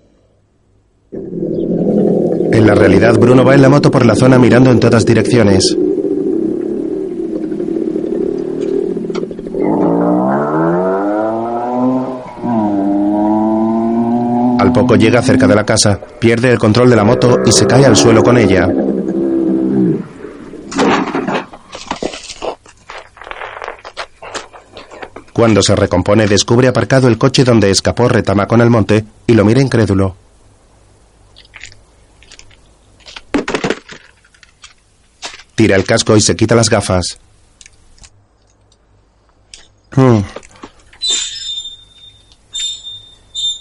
En la realidad, Bruno va en la moto por la zona mirando en todas direcciones. Al poco llega cerca de la casa, pierde el control de la moto y se cae al suelo con ella. Cuando se recompone, descubre aparcado el coche donde escapó Retama con el monte y lo mira incrédulo. Tira el casco y se quita las gafas. Hmm.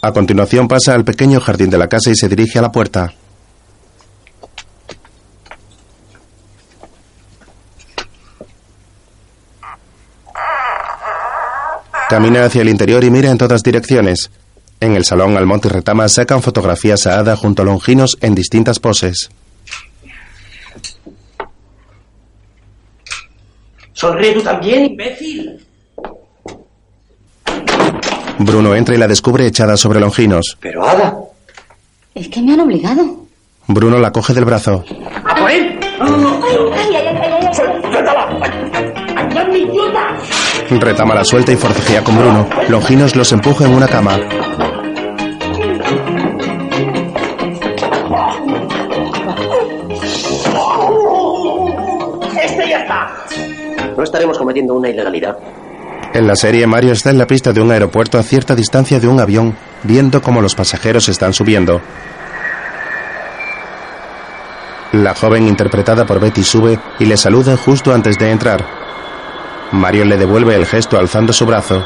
A continuación pasa al pequeño jardín de la casa y se dirige a la puerta. Camina hacia el interior y mira en todas direcciones. En el salón, Almonte y Retama sacan fotografías a Ada junto a Longinos en distintas poses. Sonríe tú también, imbécil. Bruno entra y la descubre echada sobre Longinos. Pero Ada. Es que me han obligado. Bruno la coge del brazo. ¡A por él! Retama la suelta y forcejea con Bruno. Longinos los empuja en una cama. ¡Este ya está! ¿No estaremos cometiendo una ilegalidad? En la serie, Mario está en la pista de un aeropuerto a cierta distancia de un avión, viendo cómo los pasajeros están subiendo. La joven interpretada por Betty sube y le saluda justo antes de entrar. Mario le devuelve el gesto alzando su brazo.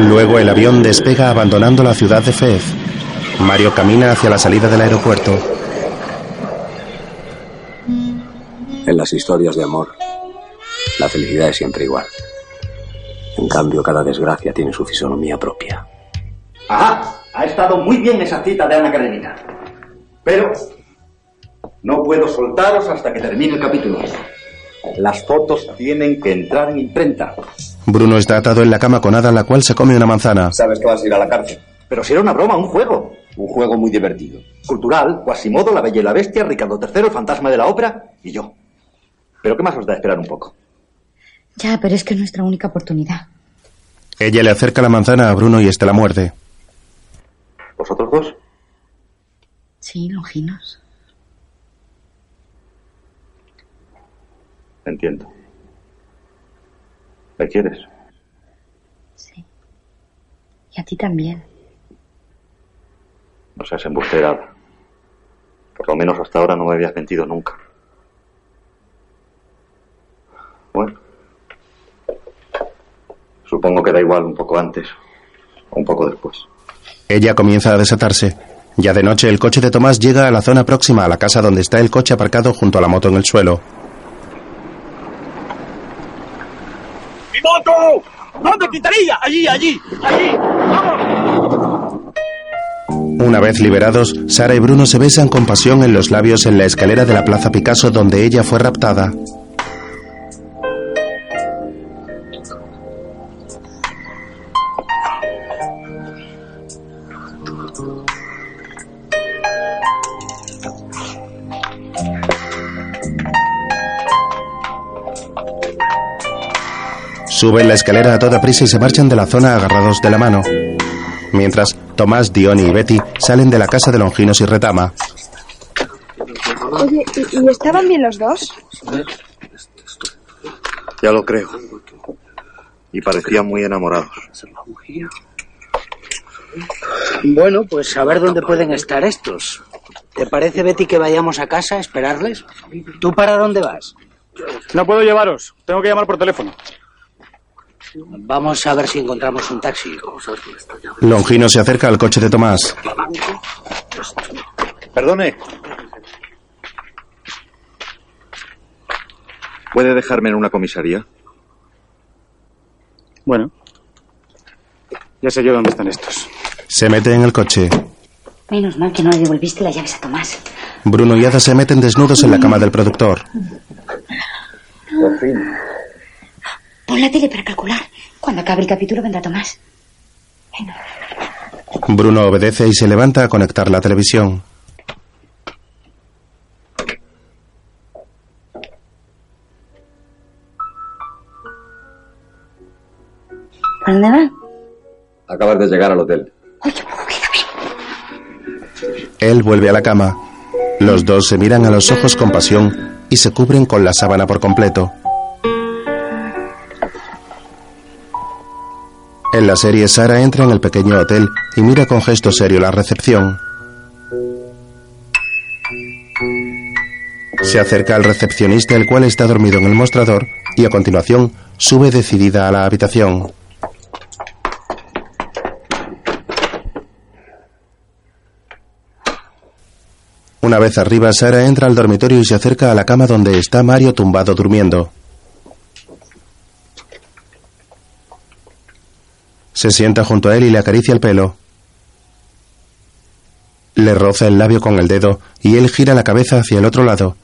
Luego el avión despega abandonando la ciudad de Fez. Mario camina hacia la salida del aeropuerto. En las historias de amor, la felicidad es siempre igual. En cambio, cada desgracia tiene su fisonomía propia. Ajá, ha estado muy bien esa cita de Ana Karenina. Pero no puedo soltaros hasta que termine el capítulo. Las fotos tienen que entrar en imprenta. Bruno está atado en la cama con Ada, la cual se come una manzana. Sabes que vas a ir a la cárcel. Pero si era una broma, un juego. Un juego muy divertido. Cultural, Quasimodo, La Bella y la Bestia, Ricardo III, el fantasma de la ópera y yo. Pero ¿qué más os da esperar un poco? Ya, pero es que es nuestra única oportunidad. Ella le acerca la manzana a Bruno y este la muerde. ¿Vosotros dos? Sí, Longinos. Entiendo. ¿Me quieres? Sí. Y a ti también. No seas embustera. Por lo menos hasta ahora no me habías mentido nunca. Supongo que da igual un poco antes o un poco después. Ella comienza a desatarse. Ya de noche el coche de Tomás llega a la zona próxima a la casa donde está el coche aparcado junto a la moto en el suelo. ¡Mi moto! ¿Dónde quitaría? Allí, allí, allí. ¡Vamos! Una vez liberados, Sara y Bruno se besan con pasión en los labios en la escalera de la Plaza Picasso donde ella fue raptada. Suben la escalera a toda prisa y se marchan de la zona agarrados de la mano. Mientras, Tomás, Diony y Betty salen de la casa de Longinos y Retama. Oye, ¿y, y estaban bien los dos? Ya lo creo. Y parecían muy enamorados. Bueno, pues a ver dónde pueden estar estos. ¿Te parece, Betty, que vayamos a casa a esperarles? ¿Tú para dónde vas? No puedo llevaros. Tengo que llamar por teléfono. Vamos a ver si encontramos un taxi. Longino se acerca al coche de Tomás. Perdone. ¿Puede dejarme en una comisaría? Bueno. Ya sé yo dónde están estos. Se mete en el coche. Menos mal que no le devolviste las llaves a Tomás. Bruno y Ada se meten desnudos en la cama del productor. Por fin. Pon la tele para calcular. Cuando acabe el capítulo vendrá Tomás. Bruno obedece y se levanta a conectar la televisión. ¿A dónde va? Acabas de llegar al hotel. Él vuelve a la cama. Los dos se miran a los ojos con pasión y se cubren con la sábana por completo. En la serie, Sara entra en el pequeño hotel y mira con gesto serio la recepción. Se acerca al recepcionista, el cual está dormido en el mostrador, y a continuación sube decidida a la habitación. Una vez arriba, Sara entra al dormitorio y se acerca a la cama donde está Mario tumbado durmiendo. Se sienta junto a él y le acaricia el pelo. Le roza el labio con el dedo y él gira la cabeza hacia el otro lado.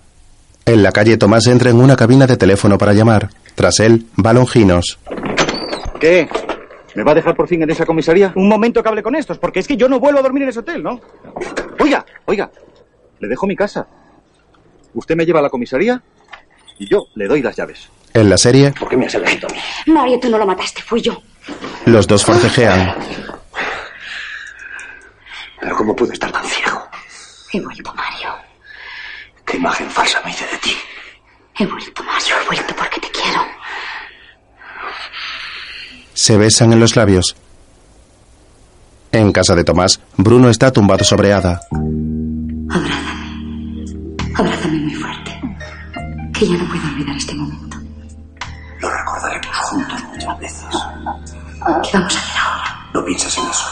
En la calle, Tomás entra en una cabina de teléfono para llamar. Tras él, va Longinos. ¿Qué? ¿Me va a dejar por fin en esa comisaría? Un momento que hable con estos, porque es que yo no vuelvo a dormir en ese hotel, ¿no? Oiga, oiga. Le dejo mi casa. Usted me lleva a la comisaría y yo le doy las llaves. En la serie, ¿Por qué me has elegido a mí? Mario, tú no lo mataste, fui yo. Los dos forcejean. Pero ¿cómo pude estar tan ciego? He vuelto, Mario. ¿Qué imagen falsa me hice de ti? He vuelto, Mario. He vuelto porque te quiero. Se besan en los labios. En casa de Tomás, Bruno está tumbado sobre Ada. Abrázame muy fuerte. Que ya no puedo olvidar este momento. Lo recordaremos juntos muchas veces. ¿Qué vamos a hacer ahora? No pienses en eso.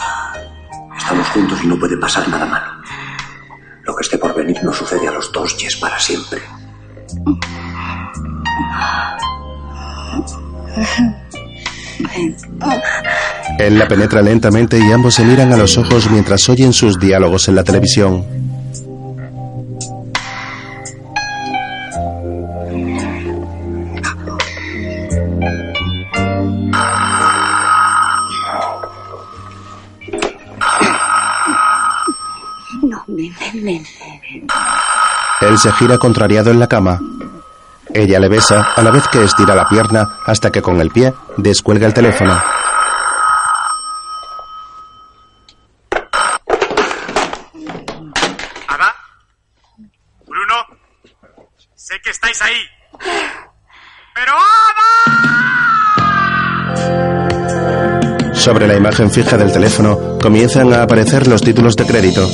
Estamos juntos y no puede pasar nada malo. Lo que esté por venir nos sucede a los dos y es para siempre. Él la penetra lentamente y ambos se miran a los ojos mientras oyen sus diálogos en la televisión. Él se gira contrariado en la cama. Ella le besa a la vez que estira la pierna hasta que con el pie descuelga el teléfono. ¿Ada? ¿Bruno? Sé que estáis ahí. ¡Pero Sobre la imagen fija del teléfono comienzan a aparecer los títulos de crédito.